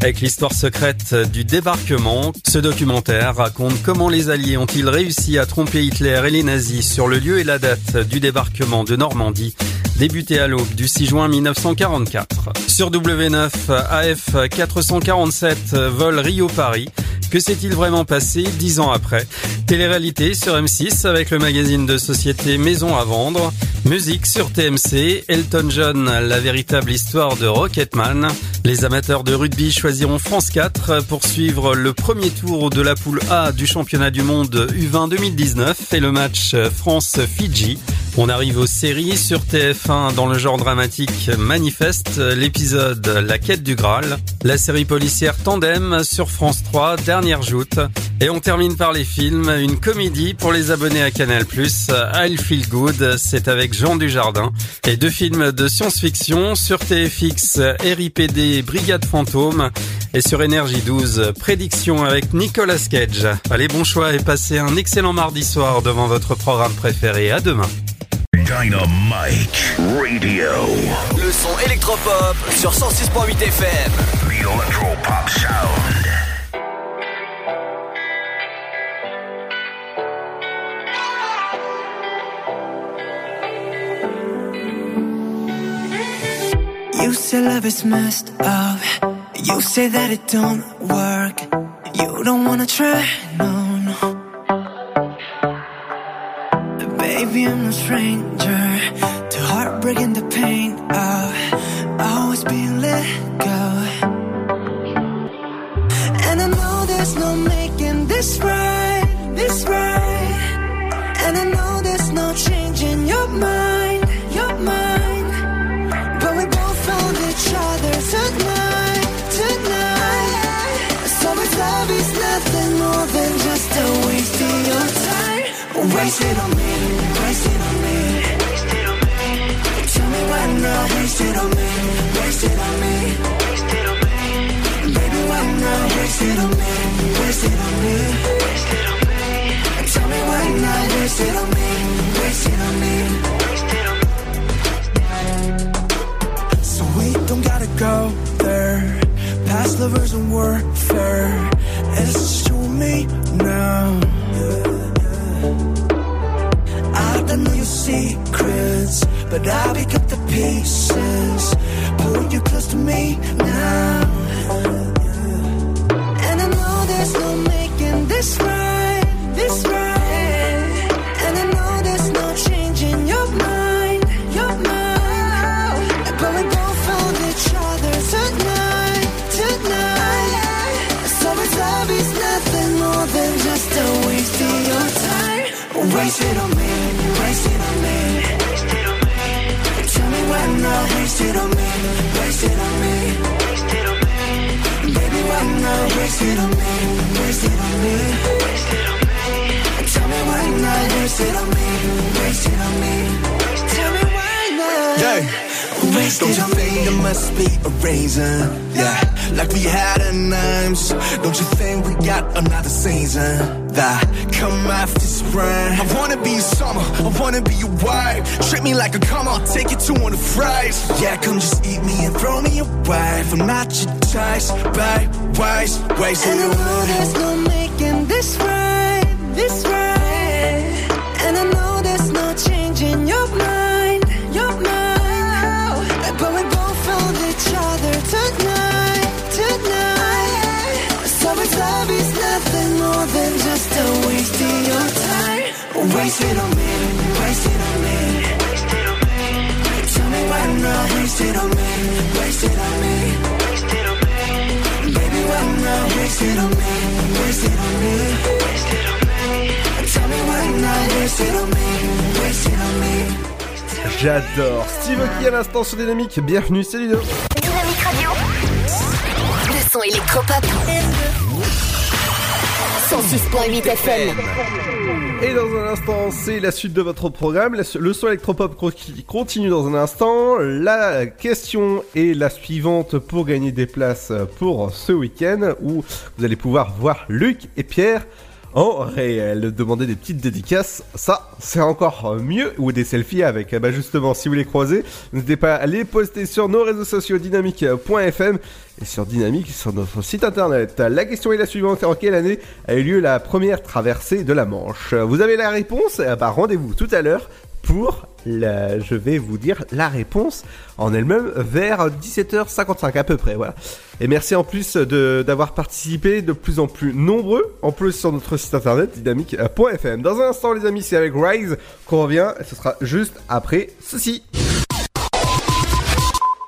avec l'histoire secrète du débarquement. Ce documentaire raconte comment les Alliés ont-ils réussi à tromper Hitler et les nazis sur le lieu et la date du débarquement de Normandie débuté à l'aube du 6 juin 1944. Sur W9 AF 447 vol Rio-Paris, que s'est-il vraiment passé dix ans après? Télé-réalité sur M6 avec le magazine de société Maison à vendre. Musique sur TMC, Elton John, la véritable histoire de Rocketman. Les amateurs de rugby choisiront France 4 pour suivre le premier tour de la poule A du championnat du monde U20 2019 et le match France-Fidji. On arrive aux séries sur TF1 dans le genre dramatique Manifeste, l'épisode La quête du Graal, la série policière Tandem sur France 3, dernière joute. Et on termine par les films, une comédie pour les abonnés à Canal+, I'll Feel Good, c'est avec Jean Dujardin. Et deux films de science-fiction sur TFX, RIPD, Brigade Fantôme. Et sur Énergie 12, Prédiction avec Nicolas Cage. Allez, bon choix et passez un excellent mardi soir devant votre programme préféré. À demain. Dynamite Radio. Le son électropop sur 106.8 FM. The Electropop Sound. You say love is messed up. You say that it don't work. You don't wanna try, no, no. Baby, I'm no stranger to heartbreak and the pain of always being let go. And I know there's no making this right, this right. And I know there's no changing time. Waste it on me, waste it on me. Tell me why not, waste it on me, waste it on me. Baby, why not, waste it on me, waste it on me. Tell me why not, waste it on me, waste it on me. So we don't gotta go there. Past lovers and warfare. It's just you and me now. I don't know your secrets, but I pick up the pieces. Pull you close to me now. And I know there's no making this right, this right. And I not waste it on me, waste it on me. Baby, why not waste it on me, waste it on me. Tell me why not waste it on me, waste it on me. Tell me why not. Yeah. Waste Don't you think there must be a reason? Yeah, like we had a names. Don't you think we got another season? That come after spring. I wanna be your summer, I wanna be your wife. Treat me like a come, I'll take you to one of the fries. Yeah, come just eat me and throw me away. I'm not your choice, right? Wise, waste And the it know there's no making this right, this right. J'adore. Steve Aoki à l'instant sur Dynamique. Bienvenue, c'est Ludo. Dynamique Radio. Le son. 106.8 FM. Et dans un instant, c'est la suite de votre programme. Le son électropop continue dans un instant. La question est la suivante pour gagner des places pour ce week-end où vous allez pouvoir voir Luc et Pierre en réel. Demander des petites dédicaces, ça c'est encore mieux. Ou des selfies avec. Bah justement, si vous les croisez, n'hésitez pas à les poster sur nos réseaux sociaux dynamique.fm et sur Dynamique sur notre site internet. La question est la suivante en quelle année a eu lieu la première traversée de la Manche? Vous avez la réponse? Bah rendez-vous tout à l'heure pour je vais vous dire la réponse en elle-même vers 17h55 à peu près, voilà. Et merci en plus d'avoir participé de plus en plus nombreux, en plus sur notre site internet dynamique.fm. Dans un instant les amis, c'est avec Rise qu'on revient, et ce sera juste après ceci.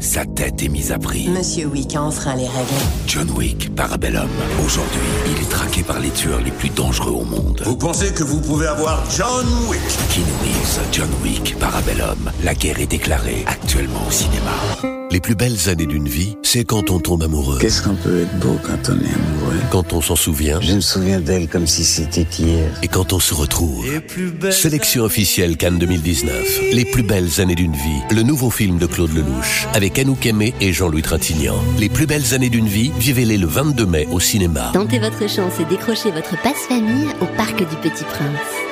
Sa tête est mise à prix. Monsieur Wick a enfreint les règles. John Wick, Parabellum. Aujourd'hui, il est traqué par les tueurs les plus dangereux au monde. Vous pensez que vous pouvez avoir John Wick? Keanu Reeves, John Wick, Parabellum? La guerre est déclarée actuellement au cinéma. Les plus belles années d'une vie, c'est quand on tombe amoureux. Qu'est-ce qu'on peut être beau quand on est amoureux? Quand on s'en souvient. Je me souviens d'elle comme si c'était hier. Et quand on se retrouve. Sélection officielle Cannes 2019. Les plus belles années d'une vie. Le nouveau film de Claude Lelouch. Avec Anouk Aimé et Jean-Louis Trintignant. Les plus belles années d'une vie, vivez-les le 22 mai au cinéma. Tentez votre chance et décrochez votre passe-famille au Parc du Petit Prince.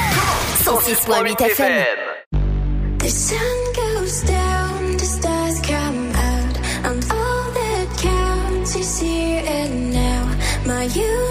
106.8 FM. The sun goes down, the stars come out, and all that counts is here and now. My universe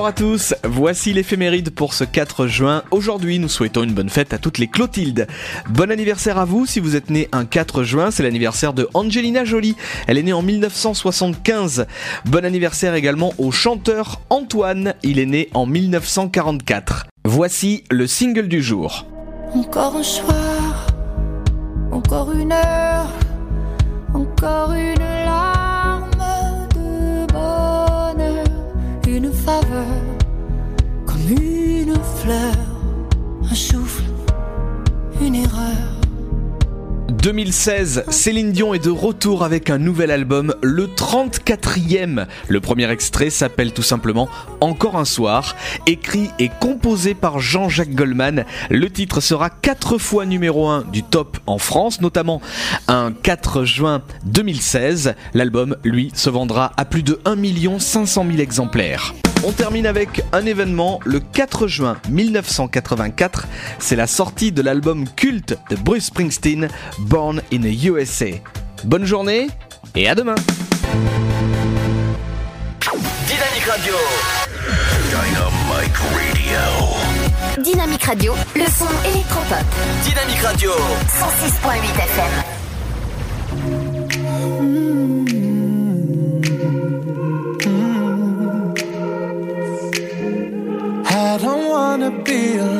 Bonjour à tous, voici l'éphéméride pour ce 4 juin. Aujourd'hui, nous souhaitons une bonne fête à toutes les Clotilde. Bon anniversaire à vous si vous êtes né un 4 juin, c'est l'anniversaire de Angelina Jolie. Elle est née en 1975. Bon anniversaire également au chanteur Antoine, il est né en 1944. Voici le single du jour. Encore un soir, encore une heure, encore une larme un souffle, une erreur. 2016, Céline Dion est de retour avec un nouvel album, le 34e. Le premier extrait s'appelle tout simplement Encore un soir, écrit et composé par Jean-Jacques Goldman. Le titre sera quatre fois numéro 1 du top en France, notamment un 4 juin 2016. L'album, lui, se vendra à plus de 1 500 000 exemplaires. On termine avec un événement le 4 juin 1984. C'est la sortie de l'album culte de Bruce Springsteen, Born in the USA. Bonne journée et à demain. Dynamique Radio. Dynamique Radio. Dynamique Radio, le son électropop. Dynamique Radio. 106.8 FM. I don't wanna be alone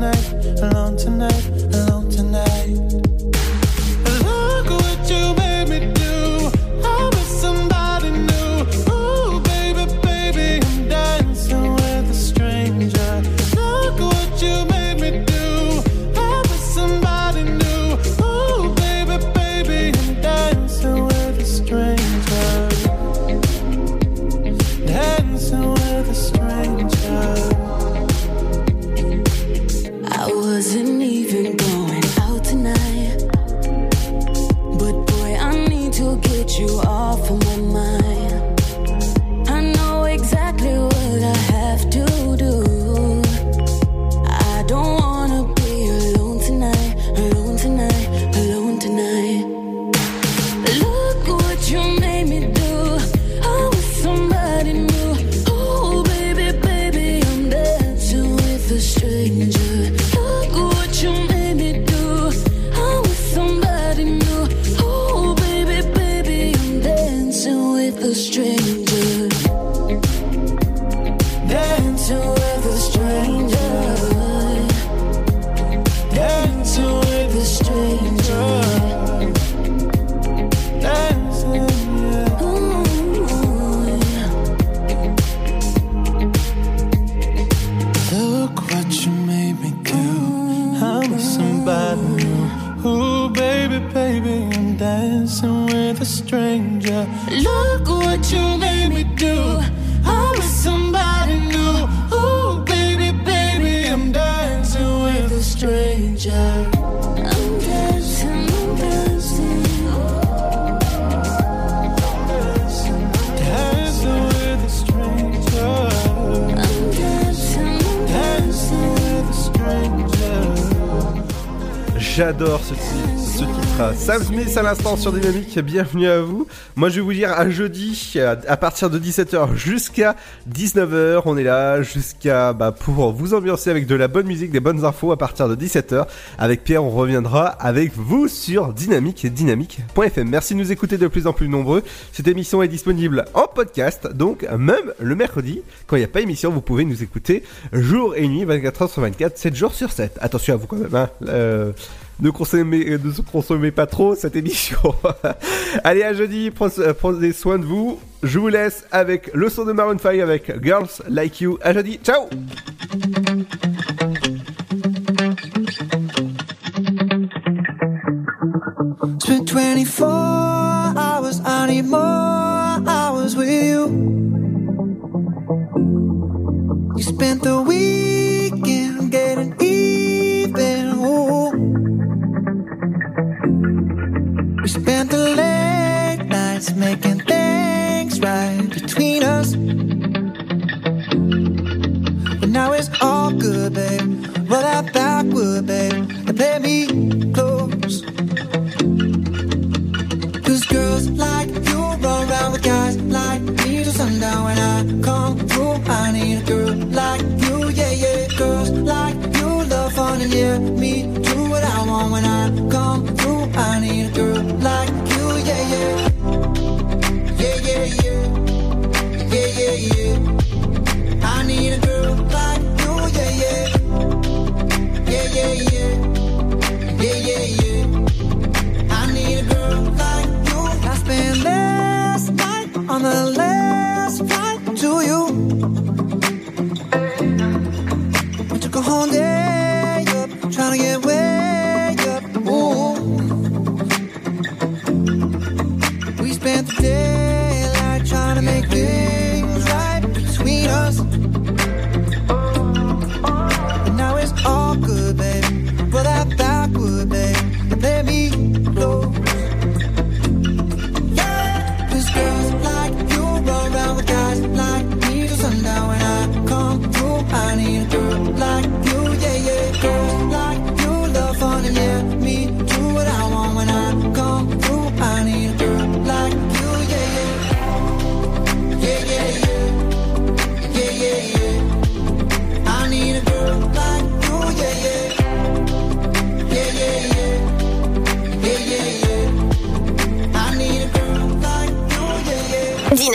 tonight, alone tonight, alone tonight. J'adore ce, ti- ce titre. Sam Smith à l'instant sur Dynamique, bienvenue à vous. Moi je vais vous dire à jeudi à à partir de 17h jusqu'à 19h. On est là jusqu'à bah, pour vous ambiancer avec de la bonne musique, des bonnes infos à partir de 17h. Avec Pierre, on reviendra avec vous sur Dynamique et dynamique.fm. Merci de nous écouter de plus en plus nombreux. Cette émission est disponible en podcast, donc même le mercredi, quand il n'y a pas émission, vous pouvez nous écouter jour et nuit, 24h sur 24, 7 jours sur 7. Attention à vous quand même, hein. Euh, ne consommez, euh, ne consommez pas trop cette émission. Allez, à jeudi, prenez euh, prenez soin de vous. Je vous laisse avec le son de Maroon 5 avec Girls Like You. À jeudi, ciao Spent 24 hours, I need more hours with you. You spent the weekend getting even. Ooh. We spent the late nights making things right between us. But now it's all good, babe. Roll that backward, babe, and play me close. Cause girls like you run around with guys like me till sundown when I come through. I need a girl like you, yeah, yeah. Girls like you love fun and yeah, me do want when I come through. I need a girl like you,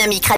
Dynamique